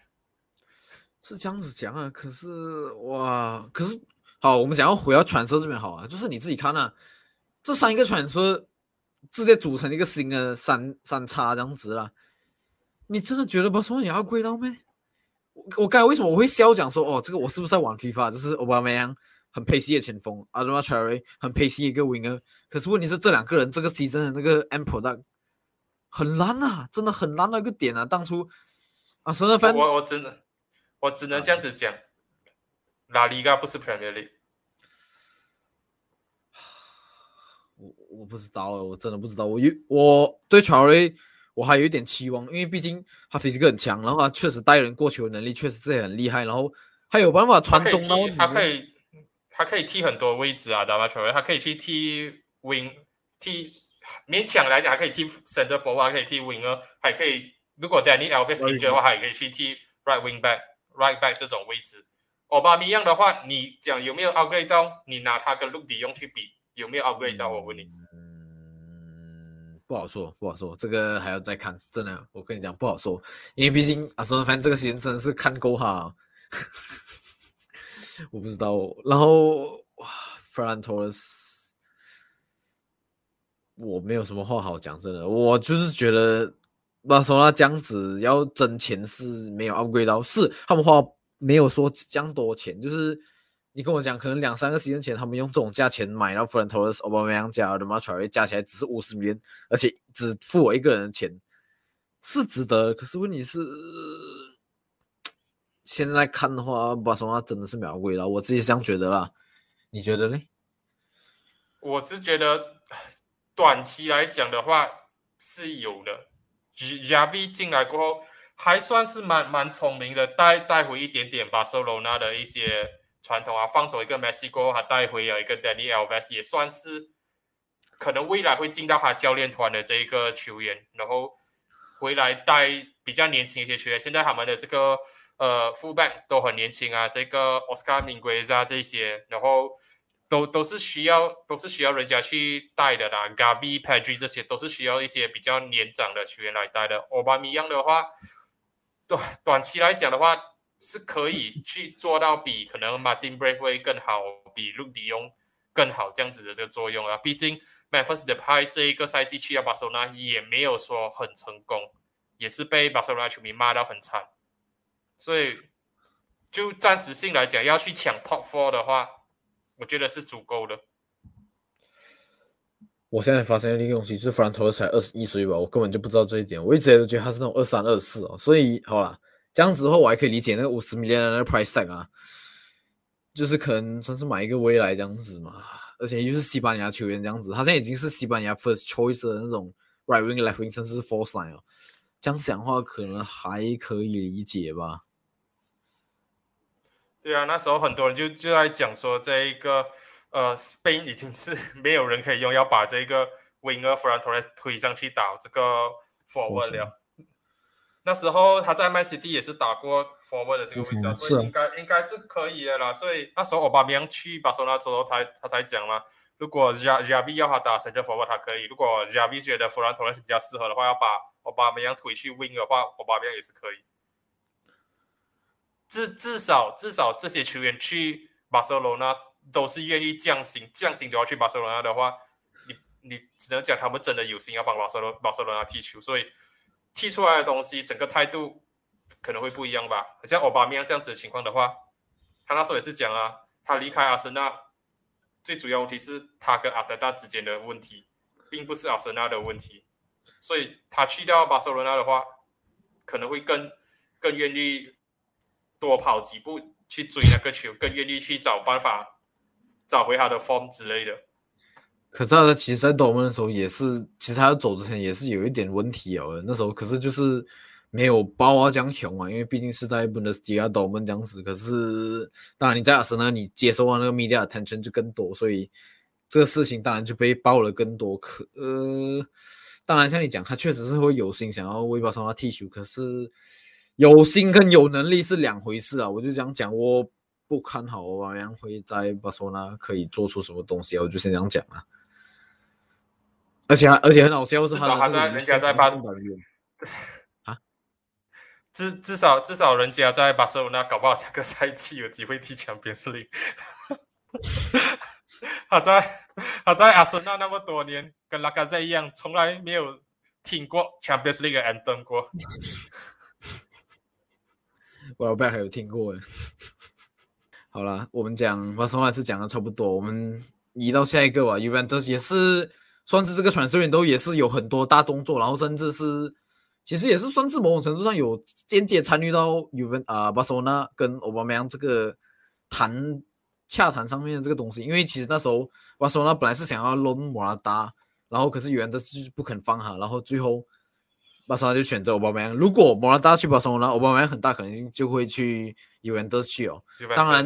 是这样子讲啊，可是哇，可是好，我们想要回到传说这边好啊，就是你自己看啊，这三个传说直接组成一个新的三三叉这样子啦。你真的觉得巴塞罗那要贵到咩？我我刚才为什么我会笑讲说哦，这个我是不是在玩 FIFA？就是奥巴梅扬很配西的前锋，阿德玛查瑞很配西一个 winger，可是问题是这两个人这个 season 的那个 M product 很烂啊，真的很烂的一个点啊，当初啊，真的反我我真的。我只能这样子讲，拉里嘎不是 Premier League。我我不知道，我真的不知道。我有我对乔瑞我还有一点期望，因为毕竟他 physical 很强，然后他确实带人过球能力确实是很厉害，然后他有办法传中，然后他可以他可以踢很多位置啊，打球他可以去踢 wing，踢勉强来讲还可以踢 center forward，可以踢 winger，还可以如果 Danny Alves injured 的话，还可以去踢 right wing Right back 这种位置。奥巴米样的话，你讲有没有 upgrade 到？你拿他跟陆迪用去比，有没有 upgrade 到？我问你。嗯，不好说，不好说，这个还要再看。真的，我跟你讲不好说，因为毕竟阿森纳这个时间真的是看够哈。我不知道。然后哇，Ferran Torres，我没有什么话好讲。真的，我就是觉得巴塞罗那这样子要挣钱是没有 upgrade 到，是他们花。没有说降多钱，就是你跟我讲，可能两三个时间前，他们用这种价钱买到 Fran Torres、奥巴梅扬加的 m a t r 加起来只是五十元，而且只付我一个人的钱，是值得。可是问题是，现在看的话，巴塞罗真的是秒贵了，我自己是这样觉得啦。你觉得呢？我是觉得短期来讲的话是有的，R V 进来过后。还算是蛮蛮聪明的，带带回一点点巴塞罗那的一些传统啊，放走一个梅西过后，还带回了一个 Dani Alves，也算是可能未来会进到他教练团的这一个球员，然后回来带比较年轻一些球员。现在他们的这个呃 fullback 都很年轻啊，这个 Oscar Mingueza 这些，然后都都是需要都是需要人家去带的啦，Gavi、Pedri 这些都是需要一些比较年长的球员来带的。奥巴米扬的话。短短期来讲的话，是可以去做到比可能 Martin Brave 会更好，比陆迪翁更好这样子的这个作用啊。毕竟 Memphis 的派这一个赛季去到巴塞罗那也没有说很成功，也是被巴塞罗那球迷骂到很惨。所以就暂时性来讲，要去抢 Top Four 的话，我觉得是足够的。我现在发现一个东西，是弗兰托才二十一岁吧，我根本就不知道这一点。我一直都觉得他是那种二三二四哦，所以好了，这样子的话我还可以理解那个五十 million 的那个 price tag 啊，就是可能算是买一个未来这样子嘛，而且又是西班牙球员这样子，他现在已经是西班牙 first choice 的那种 right wing left wing 甚至是 force line 哦，这样想的话可能还可以理解吧。对啊，那时候很多人就就在讲说这一个。呃，Spain 已经是没有人可以用，要把这个 Winger f r o n t o r e 推上去打这个 Forward 了。那时候他在 Man City 也是打过 Forward 的这个位置，所以应该应该是可以的啦。所以那时候奥巴梅扬去巴塞那时候，他他才讲嘛，如果 Javi 要他打 Center Forward，他可以；如果 Javi 觉得 f r o n t o r e 是比较适合的话，要把奥巴梅扬推去 Wing 的话，奥巴梅扬也是可以。至至少至少这些球员去巴塞罗那。都是愿意降薪，降薪都要去巴塞罗那的话，你你只能讲他们真的有心要帮巴塞罗巴塞罗那踢球，所以踢出来的东西整个态度可能会不一样吧。像奥巴梅这样子的情况的话，他那时候也是讲啊，他离开阿森纳最主要问题是他跟阿德达之间的问题，并不是阿森纳的问题，所以他去掉巴塞罗那的话，可能会更更愿意多跑几步去追那个球，更愿意去找办法。找回他的 form 之类的，可是他其实，在夺门的时候也是，其实他走之前也是有一点问题哦。那时候可是就是没有包啊，江雄啊，因为毕竟是在 Bundesliga 夺门这样子。可是当然你在阿森纳，你接收到那个 media attention 就更多，所以这个事情当然就被爆了更多。可呃，当然像你讲，他确实是会有心想要为巴塞罗那踢球，可是有心跟有能力是两回事啊。我就这样讲我。不看好欧巴扬会在巴塞罗那可以做出什么东西啊我就先这样讲啊。而且而且很好笑是，至少他在人家在巴啊，至至少至少人家在巴塞罗那搞不好下个赛季有机会踢强边司令。他在他在阿森纳那么多年，跟拉卡在一样，从来没有听过强边势力的安登过。我老板还有听过哎。好了，我们讲巴塞罗那是讲的差不多，我们移到下一个吧。尤文图斯也是算是这个传输员都也是有很多大动作，然后甚至是其实也是算是某种程度上有间接参与到尤文啊巴塞罗那跟奥巴梅扬这个谈洽谈上面的这个东西。因为其实那时候巴塞罗那本来是想要隆莫拉达，然后可是尤文德斯就不肯放他，然后最后巴塞罗那就选择奥巴梅扬。如果莫拉达去巴塞罗那，奥巴梅扬很大可能性就会去尤文德斯去哦。当然，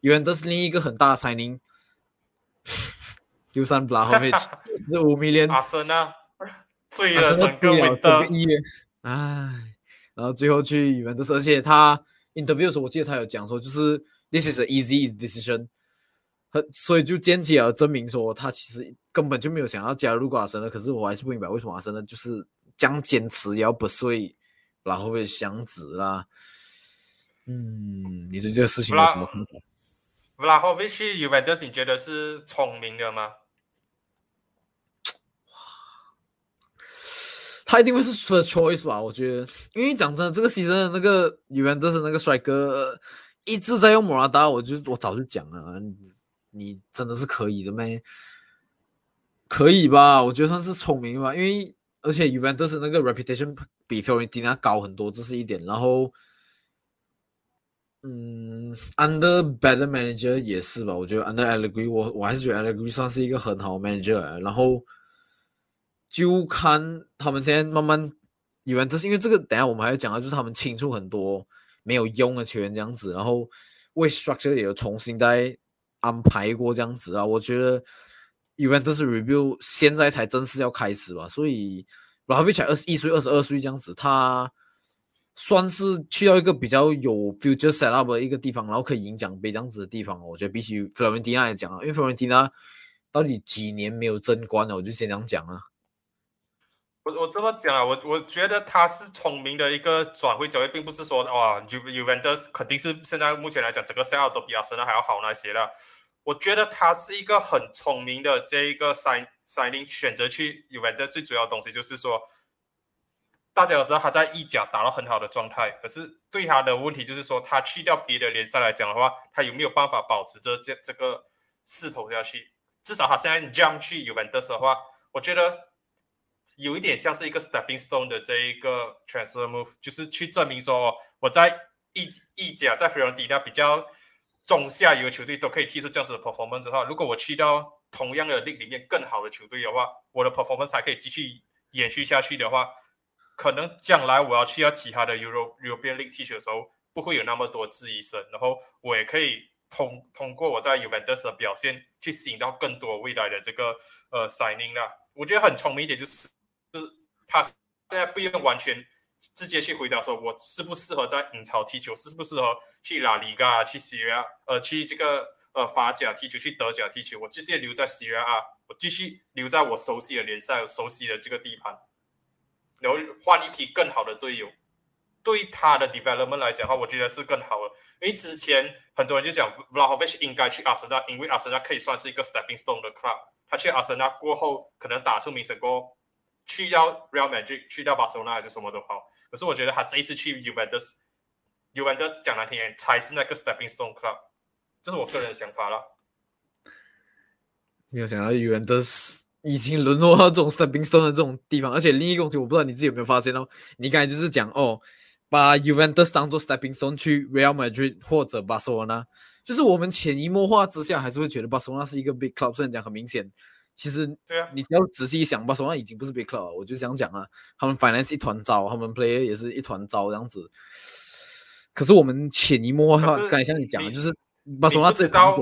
尤文德斯另一个很大的 signing，丢三布拉霍维奇十五 million，阿森纳醉了整个维德，唉。然后最后去尤文德斯，而且他 interview 的时候，我记得他有讲说，就是 this is an easy decision，很所以就间接而证明说，他其实根本就没有想要加入阿森纳。可是我还是不明白为什么阿森纳就是将坚持要不睡，然后会想子啦。嗯，你对这个事情有什么看法？布拉霍维奇尤文德斯，你觉得是聪明的吗？他一定会是 first choice 吧？我觉得，因为讲真的，这个牺牲的那个演员就是那个帅哥，一直在用莫拉达，我就我早就讲了，你真的是可以的咩？可以吧？我觉得算是聪明吧，因为而且 Juventus 那个 reputation 比 Fiorentina 高很多，这是一点。然后，嗯，under better manager 也是吧？我觉得 under Allegri，我我还是觉得 Allegri 算是一个很好 manager。然后。就看他们现在慢慢，以为这是因为这个，等下我们还要讲到，就是他们清出很多没有用的球员这样子，然后为 structure 也有重新再安排过这样子啊。我觉得 event 是 review 现在才正式要开始吧，所以然后比起来二十一岁、二十二岁这样子，他算是去到一个比较有 future set up 的一个地方，然后可以赢奖杯这样子的地方。我觉得比起 Florentina 来讲啊，因为 Florentina 到底几年没有争冠了，我就先这样讲啊。我我这么讲啊，我我觉得他是聪明的一个转会交易，并不是说哇，U Uventus 肯定是现在目前来讲，整个赛尔都比阿森纳还要好那些了。我觉得他是一个很聪明的这一个 sign signing 选择去 Uventus，最主要的东西就是说，大家都知道他在意甲打到很好的状态，可是对他的问题就是说，他去掉别的联赛来讲的话，他有没有办法保持着这这个势头下去？至少他现在 jump 去 Uventus 的话，我觉得。有一点像是一个 stepping stone 的这一个 transfer move，就是去证明说我在意意甲在费伦迪那比较中下游球队都可以踢出这样子的 performance 的话，如果我去到同样的 league 里面更好的球队的话，我的 performance 才可以继续延续下去的话，可能将来我要去到其他的 Euro European league 踢球的时候，不会有那么多质疑声，然后我也可以通通过我在 Juventus 的表现去吸引到更多未来的这个呃 signing 啦。我觉得很聪明一点就是。就是他现在不用完全直接去回答说，我适不适合在英超踢球，适不适合去拉里嘎、去西亚、呃，去这个呃法甲踢球，去德甲踢球，我直接留在西亚啊，我继续留在我熟悉的联赛、熟悉的这个地盘，然后换一批更好的队友，对他的 development 来讲的话，我觉得是更好的。因为之前很多人就讲 Vlahovic 应该去阿森纳，因为阿森纳可以算是一个 stepping stone 的 club，他去阿森纳过后，可能打出名声过。去掉 Real Madrid，去掉巴塞罗那还是什么都好，可是我觉得他这一次去 Juventus，Juventus 讲难听点才是那个 Stepping Stone Club，这是我个人的想法了。没有想到 Juventus 已经沦落到这种 Stepping Stone 的这种地方，而且另一个东西我不知道你自己有没有发现哦，你刚才就是讲哦，把 Juventus 当做 Stepping Stone 去 Real Madrid 或者巴塞罗那，就是我们潜移默化之下还是会觉得巴塞罗那是一个 Big Club，虽然讲很明显。其实，对啊，你只要仔细一想吧，索纳已经不是 big club，我就想讲啊，他们 finance 一团糟，他们 player 也是一团糟这样子。可是我们潜移默化，刚才像你讲的，就是把手上这道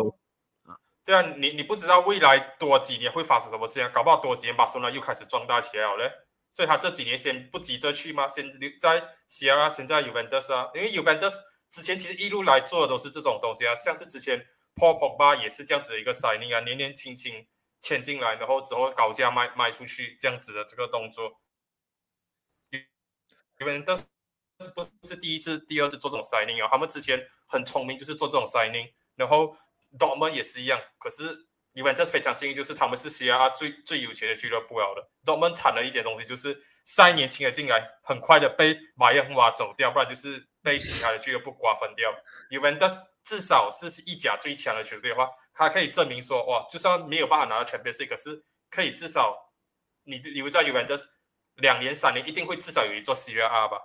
对啊，你你不知道未来多几年会发生什么事情，搞不好多几年巴索纳又开始壮大起来了嘞。所以他这几年先不急着去吗？先留在 C R 啊，现在 Uventus 啊，因为 Uventus 之前其实一路来做的都是这种东西啊，像是之前 Paul Pogba 也是这样子的一个 signing 啊，年年轻轻。签进来，然后之后高价卖卖出去，这样子的这个动作，因为但是不是第一次、第二次做这种 signing 啊？他们之前很聪明，就是做这种 signing。然后 Dortmund 也是一样，可是因为这是非常幸运，就是他们是 C R 最最有钱的俱乐部了的。Dortmund 惨了一点东西，就是三年轻的进来，很快的被马恩挖走掉，不然就是被其他的俱乐部瓜分掉。因为但是至少是意甲最强的球队的话。他可以证明说，哇，就算没有办法拿到全 basic，可是可以至少你留在 Juventus 两年三年，一定会至少有一座 C R 吧。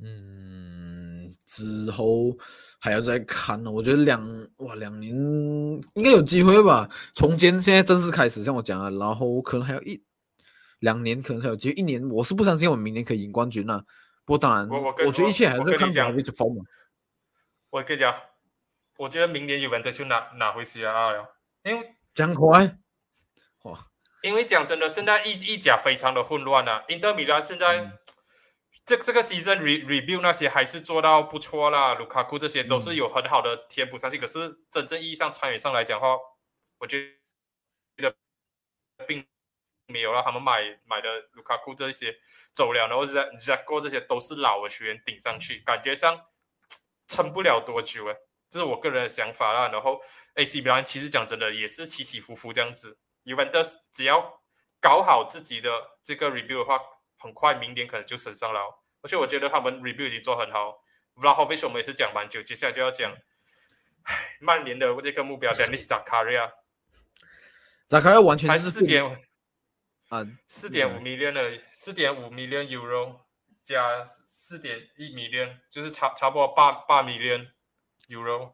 嗯，之后还要再看呢。我觉得两哇两年应该有机会吧。从今现在正式开始，像我讲啊，然后可能还有一两年，可能才有机会。一年我是不相信我们明年可以赢冠军了。不过当然，我我我觉得一切还是看讲一直疯嘛。我跟你讲，我觉得明年有人得去拿拿回 C R 了，因为讲快哇，因为讲真的，现在意意甲非常的混乱啊。英德米拉现在这这个 season re review 那些还是做到不错啦，卢卡库这些都是有很好的填补上去。可是真正意义上参与上来讲的话，我觉得并没有让。他们买买的卢卡库这些走了，然后 Z Zago 这些都是老的学员顶上去，感觉上。撑不了多久哎，这是我个人的想法啦。然后 AC 米兰其实讲真的也是起起伏伏这样子。Juventus 只要搞好自己的这个 review 的话，很快明年可能就升上了。而且我觉得他们 review 已经做很好。Vlahovic 我们也是讲蛮久，接下来就要讲，唉，曼联的这个目标 Dennis Zakaria，Zakaria 完全是四点啊，四点五 million 的，四点五 million euro。加四点一米链，就是差差不多八八米链 euro。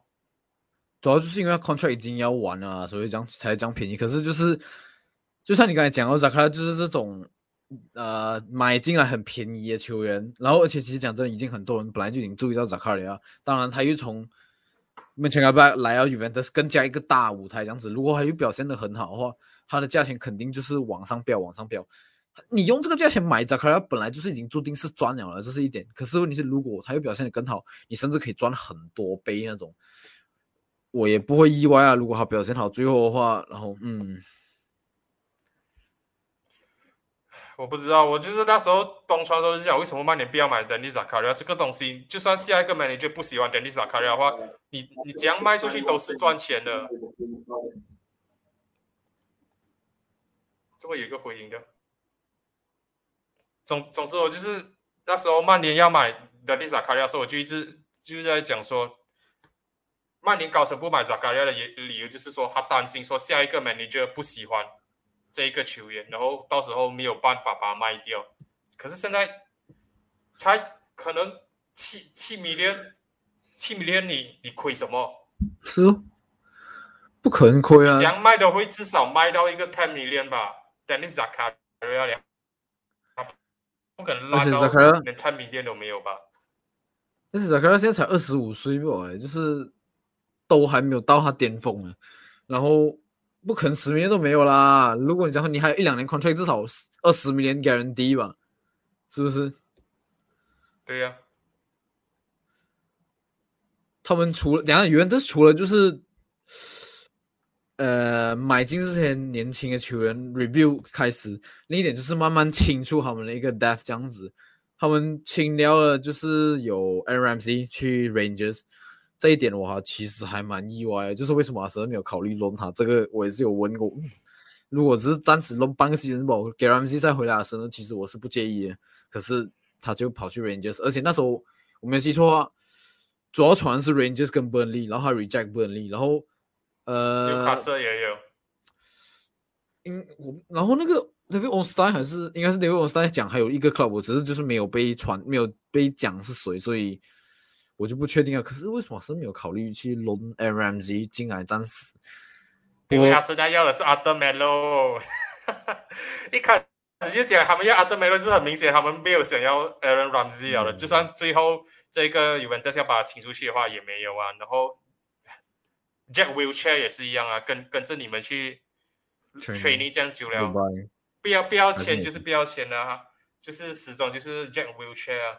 主要就是因为 contract 已经要完了，所以这样才这样便宜。可是就是，就像你刚才讲到扎卡，就是这种呃买进来很便宜的球员，然后而且其实讲真，已经很多人本来就已经注意到扎卡里了。当然，他又从目前来来到 Juventus 更加一个大舞台这样子。如果他又表现的很好的话，他的价钱肯定就是往上飙，往上飙。你用这个价钱买扎卡拉，本来就是已经注定是赚了了，这是一点。可是问题是，如果他又表现的更好，你甚至可以赚很多倍那种，我也不会意外啊。如果他表现好，最后的话，然后嗯，我不知道，我就是那时候东窗都是讲，为什么曼联不要买丹尼扎卡拉这个东西？就算下一个 manager 不喜欢丹尼扎卡拉的话，你你这样卖出去都是赚钱的。这会有一个回音的。总总之，我就是那时候曼联要买的利萨卡利亚时候，我就一直就在讲说，曼联高层不买扎卡利亚的理理由就是说，他担心说下一个 manager 不喜欢这一个球员，然后到时候没有办法把他卖掉。可是现在才可能七七米连七米连，你你亏什么？是，不可能亏啊！这样卖的会至少卖到一个 ten million 吧？等你扎卡利亚不可能拉到连探明店都没有吧？但是扎克拉现在才二十五岁吧？哎，就是都还没有到他巅峰啊。然后不可能十年都没有啦。如果你讲你还有一两年 contract，至少二十年 guarantee 吧？是不是？对呀。他们除了两个原，这是除了就是。呃，买进这些年轻的球员，review 开始，另一点就是慢慢清出他们的一个 death 这样子。他们清掉了，就是有 a r a m c y 去 Rangers，这一点我哈其实还蛮意外的。就是为什么阿瑟没有考虑 loan 他？这个我也是有问过。如果只是暂时 loan 半个 season 吧，给 RMC 再回来的时候，其实我是不介意的。可是他就跑去 Rangers，而且那时候我没有记错，主要传是 Rangers 跟 Burnley，然后他 reject Burnley，然后。呃，有卡瑟也有，因我然后那个 David Onstein 还是应该是 David Onstein 讲还有一个 club，我只是就是没有被传，没有被讲是谁，所以我就不确定啊。可是为什么是没有考虑去 loan Ramsey 进来暂时？因为他现在要的是 Adam Melo，一开始就讲他们要 Adam Melo 是很明显，他们没有想要 Aaron Ramsey 了。就算最后这个 Juventus 要把他请出去的话，也没有啊。然后。Jack wheelchair 也是一样啊，跟跟着你们去 training 这样久了，不要不要钱就是不要钱啊，就是始终就是 Jack wheelchair 啊。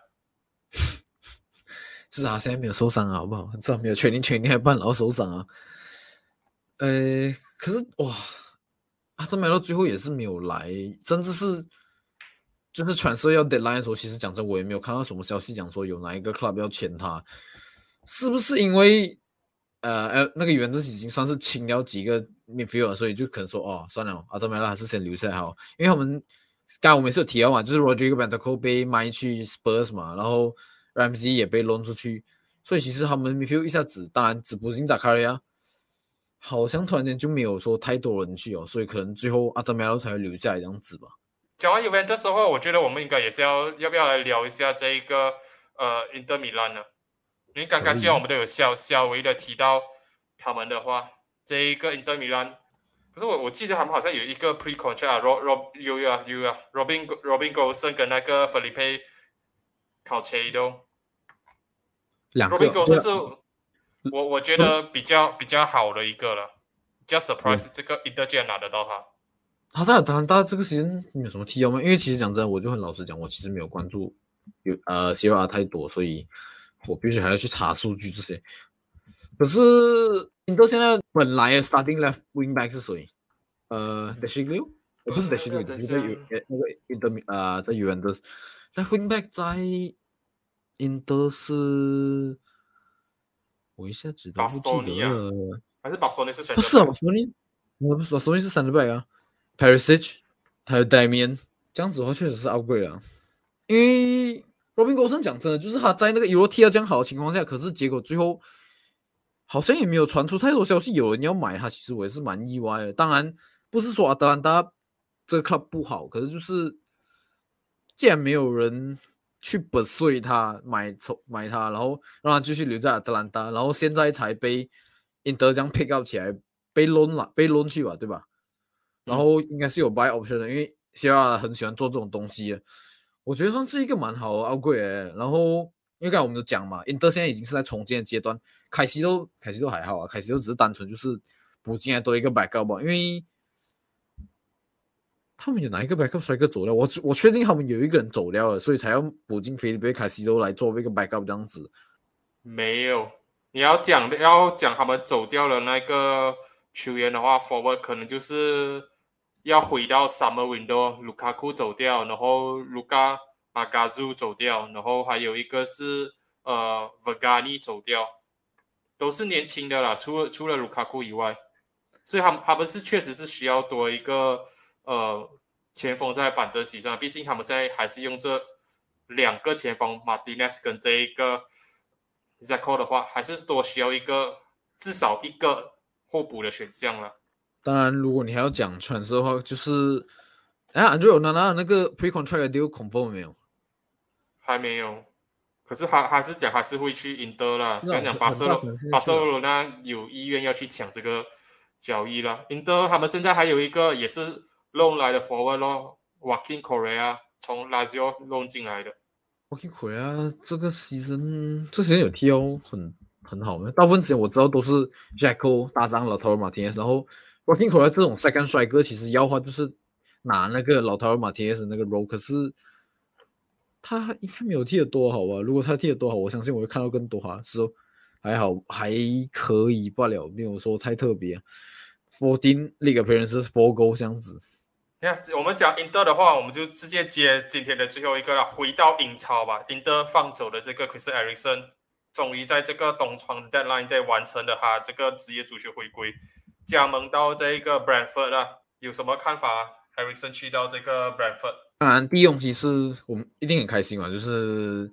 至少现在没有受伤啊，好不好？至少没有 training training 还半老受伤啊。呃，可是哇，阿特梅到最后也是没有来，甚至是就是传说要 deadline 的时候，其实讲真，我也没有看到什么消息讲说有哪一个 club 要签他，是不是因为？呃，呃，那个原子已经算是清了几个 midfield，所以就可能说，哦，算了，阿德梅拉还是先留下来好，因为他们刚刚我们是有提到嘛，就是 Rodrigo b a n t a c o 被卖去 Spurs 嘛，然后 Ramsey 也被弄出去，所以其实他们 midfield 一下子，当然只不进扎卡利亚，好像突然间就没有说太多人去哦，所以可能最后阿德梅拉才会留下来这样子吧。讲完 Juventus 的话，我觉得我们应该也是要要不要来聊一下这一个呃 Inter Milan 呢？因为刚刚既然我们都有稍稍微的提到他们的话，这一个 Inter Milan，可是我我记得他们好像有一个 pre contract Rob Rob 有啊有啊，Robin Robin g o s o n 跟那个 Felipe Calcedo，两个 Robin g o s o n 是我我觉得比较比较好的一个了，比较 surprise 这个 Inter 竟然拿得到他。他在当然，大家这个时间有什么提要吗？因为其实讲真的，我就很老实讲，我其实没有关注有呃西班牙太多，所以我必须还要去查数据这些。可是印度现在本来 starting left wing back 是谁？呃 e l i o 不是 e l i o 是在有那个印度呃在尤文的 left wing back 在印度是，我一下子都不记得了。还是巴索尼是谁？不是啊，巴索尼，我不是巴索尼是 center back 啊。Perisic，还有 Damian，这样子的话确实是 upgrade 啊。因为 Robin 国生讲真的，就是他在那个 Euro 踢到这样好的情况下，可是结果最后好像也没有传出太多消息，有人要买他。其实我也是蛮意外的。当然不是说阿德兰达这个 club 不好，可是就是既然没有人去不碎他买筹买他，然后让他继续留在阿德兰达，然后现在才被 Inter 这样 pick up 起来，被扔了，被扔去吧，对吧？然后应该是有 buy option 的，因为希腊很喜欢做这种东西，我觉得算是一个蛮好的奥贵诶。然后因为刚才我们都讲嘛，Inter 现在已经是在重建的阶段，凯西都凯西都还好啊，凯西都只是单纯就是补进来多一个 backup 吧，因为他们有哪一个 backup 帅哥走了？我我确定他们有一个人走掉了，所以才要补进菲利贝凯西都来做一个 backup 这样子。没有，你要讲的要讲他们走掉了那个球员的话，forward 可能就是。要回到 summer window，卢卡库走掉，然后卢卡马加祖走掉，然后还有一个是呃 Vegani 走掉，都是年轻的啦，除了除了卢卡库以外，所以他们他们是确实是需要多一个呃前锋在板德席上，毕竟他们在还是用这两个前锋 Martinez 跟这一个 Zacko 的话，还是多需要一个至少一个互补的选项了。当然，如果你还要讲传色的话，就是哎，Andrew 娜娜那个 pre contract deal confirm 没有？还没有，可是还还是讲还是会去 Inter 啦。想讲巴塞罗巴塞罗那有意愿要去抢这个交易啦。Inter 他们现在还有一个也是 loan 来的 forward 咯，Walking Korea 从 Lazio loan 进来的。Walking Korea 这个 season 这 season 有踢哦，很很好的。大部分时间我知道都是 Jacko 搭档老头马天，然后。我听口来这种晒干帅哥，其实要话就是拿那个老头儿马蒂斯那个 role，可是他应该没有踢得多好吧？如果他踢得多好，我相信我会看到更多哈。是说还好还可以罢了，没有说太特别。Fourteen league appearance four goals 这样子。你看，我们讲 Inter 的话，我们就直接接今天的最后一个了，回到英超吧。Inter 放走的这个 Chris Eriksen，终于在这个东窗 deadline day 完成了他这个职业足球回归。加盟到这个 Brentford 了，有什么看法？Harrison 去到这个 Brentford，当然第一勇气是我们一定很开心嘛，就是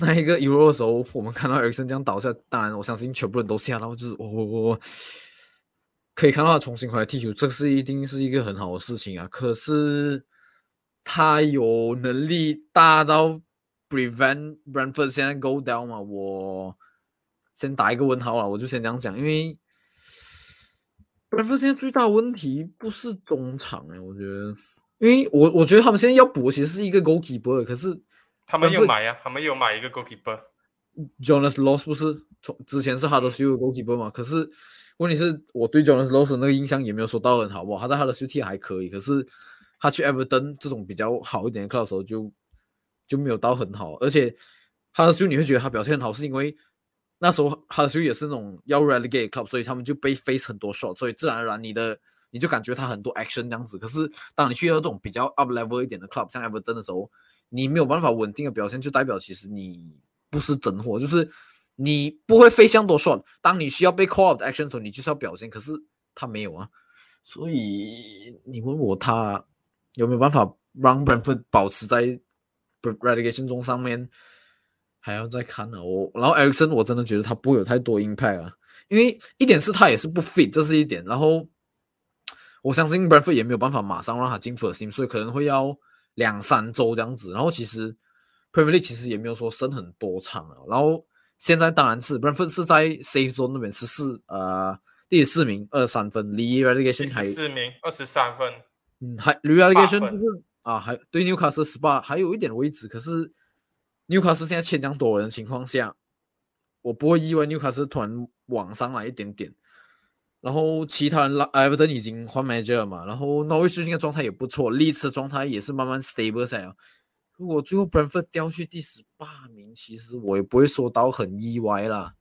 那一个 Euro 的时候，我们看到 Harrison 这样倒下，当然我相信全部人都吓到，就是我我我可以看到他重新回来踢球，这是一定是一个很好的事情啊。可是他有能力大到 prevent Brentford 现在 go down 嘛？我先打一个问号啊，我就先这样讲，因为。兰福现在最大问题不是中场哎，我觉得，因为我我觉得他们现在要补其实是一个 goalkeeper，可是他们有买呀，他们有买一个 goalkeeper。Jonas Loss 不是从之前是 Hard s h o goalkeeper 嘛？可是问题是我对 Jonas Loss 那个印象也没有说到很好，不好？他在 s h o 踢还可以，可是他去 Everton 这种比较好一点的 club 时候就就没有到很好，而且 s h o 你会觉得他表现很好，是因为。那时候哈德逊也是那种要 relegate club，所以他们就被 face 很多 shot，所以自然而然你的你就感觉他很多 action 这样子。可是当你去到这种比较 up level 一点的 club，像 Everton 的时候，你没有办法稳定的表现，就代表其实你不是真货，就是你不会飞向多 shot。当你需要被 call out 的 action 时候，你就是要表现，可是他没有啊。所以你问我他有没有办法让 Brentford 保持在 relegation 中上面？还要再看呢，我然后艾 s 森我真的觉得他不会有太多 impact 啊，因为一点是他也是不 fit，这是一点。然后我相信 Bradford 也没有办法马上让他进 first team，所以可能会要两三周这样子。然后其实 Premier League 其实也没有说升很多场啊。然后现在当然是 Brentford 是在 safe zone 那边十四呃第四名二十三分，离 relegation 还第四名二十三分，嗯还离 relegation 就是啊还对 Newcastle 十八还有一点位置，可是 Newcastle 现在欠两多人的情况下，我不会意外 Newcastle 突然往上来一点点。然后其他人拉哎，不，他已经换 manager 了嘛，然后 Norwich 最近的状态也不错，利兹状态也是慢慢 stable 下来。如果最后 Brentford 掉去第十八名，其实我也不会说到很意外啦。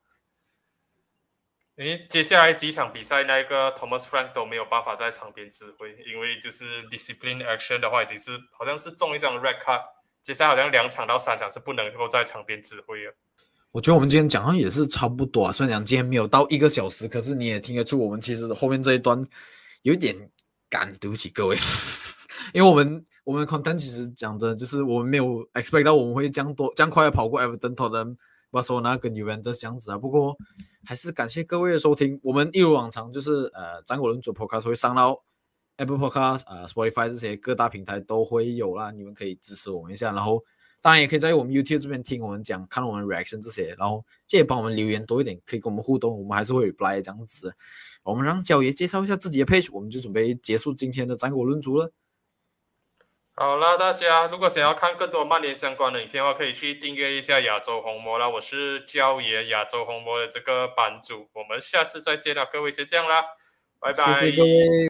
因为接下来几场比赛，那个 Thomas Frank 都没有办法在场边指挥，因为就是 discipline action 的话，已经是好像是中一张 red card，接下来好像两场到三场是不能够在场边指挥了。我觉得我们今天讲好像也是差不多啊，虽然讲今天没有到一个小时，可是你也听得出我们其实后面这一段有一点赶，对不起各位，因为我们我们 content 其实讲的就是我们没有 expect 到我们会这样多这样快的跑过 Everton 的、Barcelona 跟 Juventus 这样子啊。不过还是感谢各位的收听，我们一如往常就是呃，张国伦做 podcast 会上到 Apple Podcast 啊、Spotify 这些各大平台都会有啦，你们可以支持我们一下，然后。当然也可以在我们 YouTube 这边听我们讲，看我们 reaction 这些，然后记得帮我们留言多一点，可以跟我们互动，我们还是会 reply 这样子。我们让焦爷介绍一下自己的 page，我们就准备结束今天的战果论足了。好啦，大家如果想要看更多曼联相关的影片的话，可以去订阅一下亚洲红魔啦。我是焦爷，亚洲红魔的这个版主。我们下次再见啦，各位先这样啦，拜拜。谢谢各位。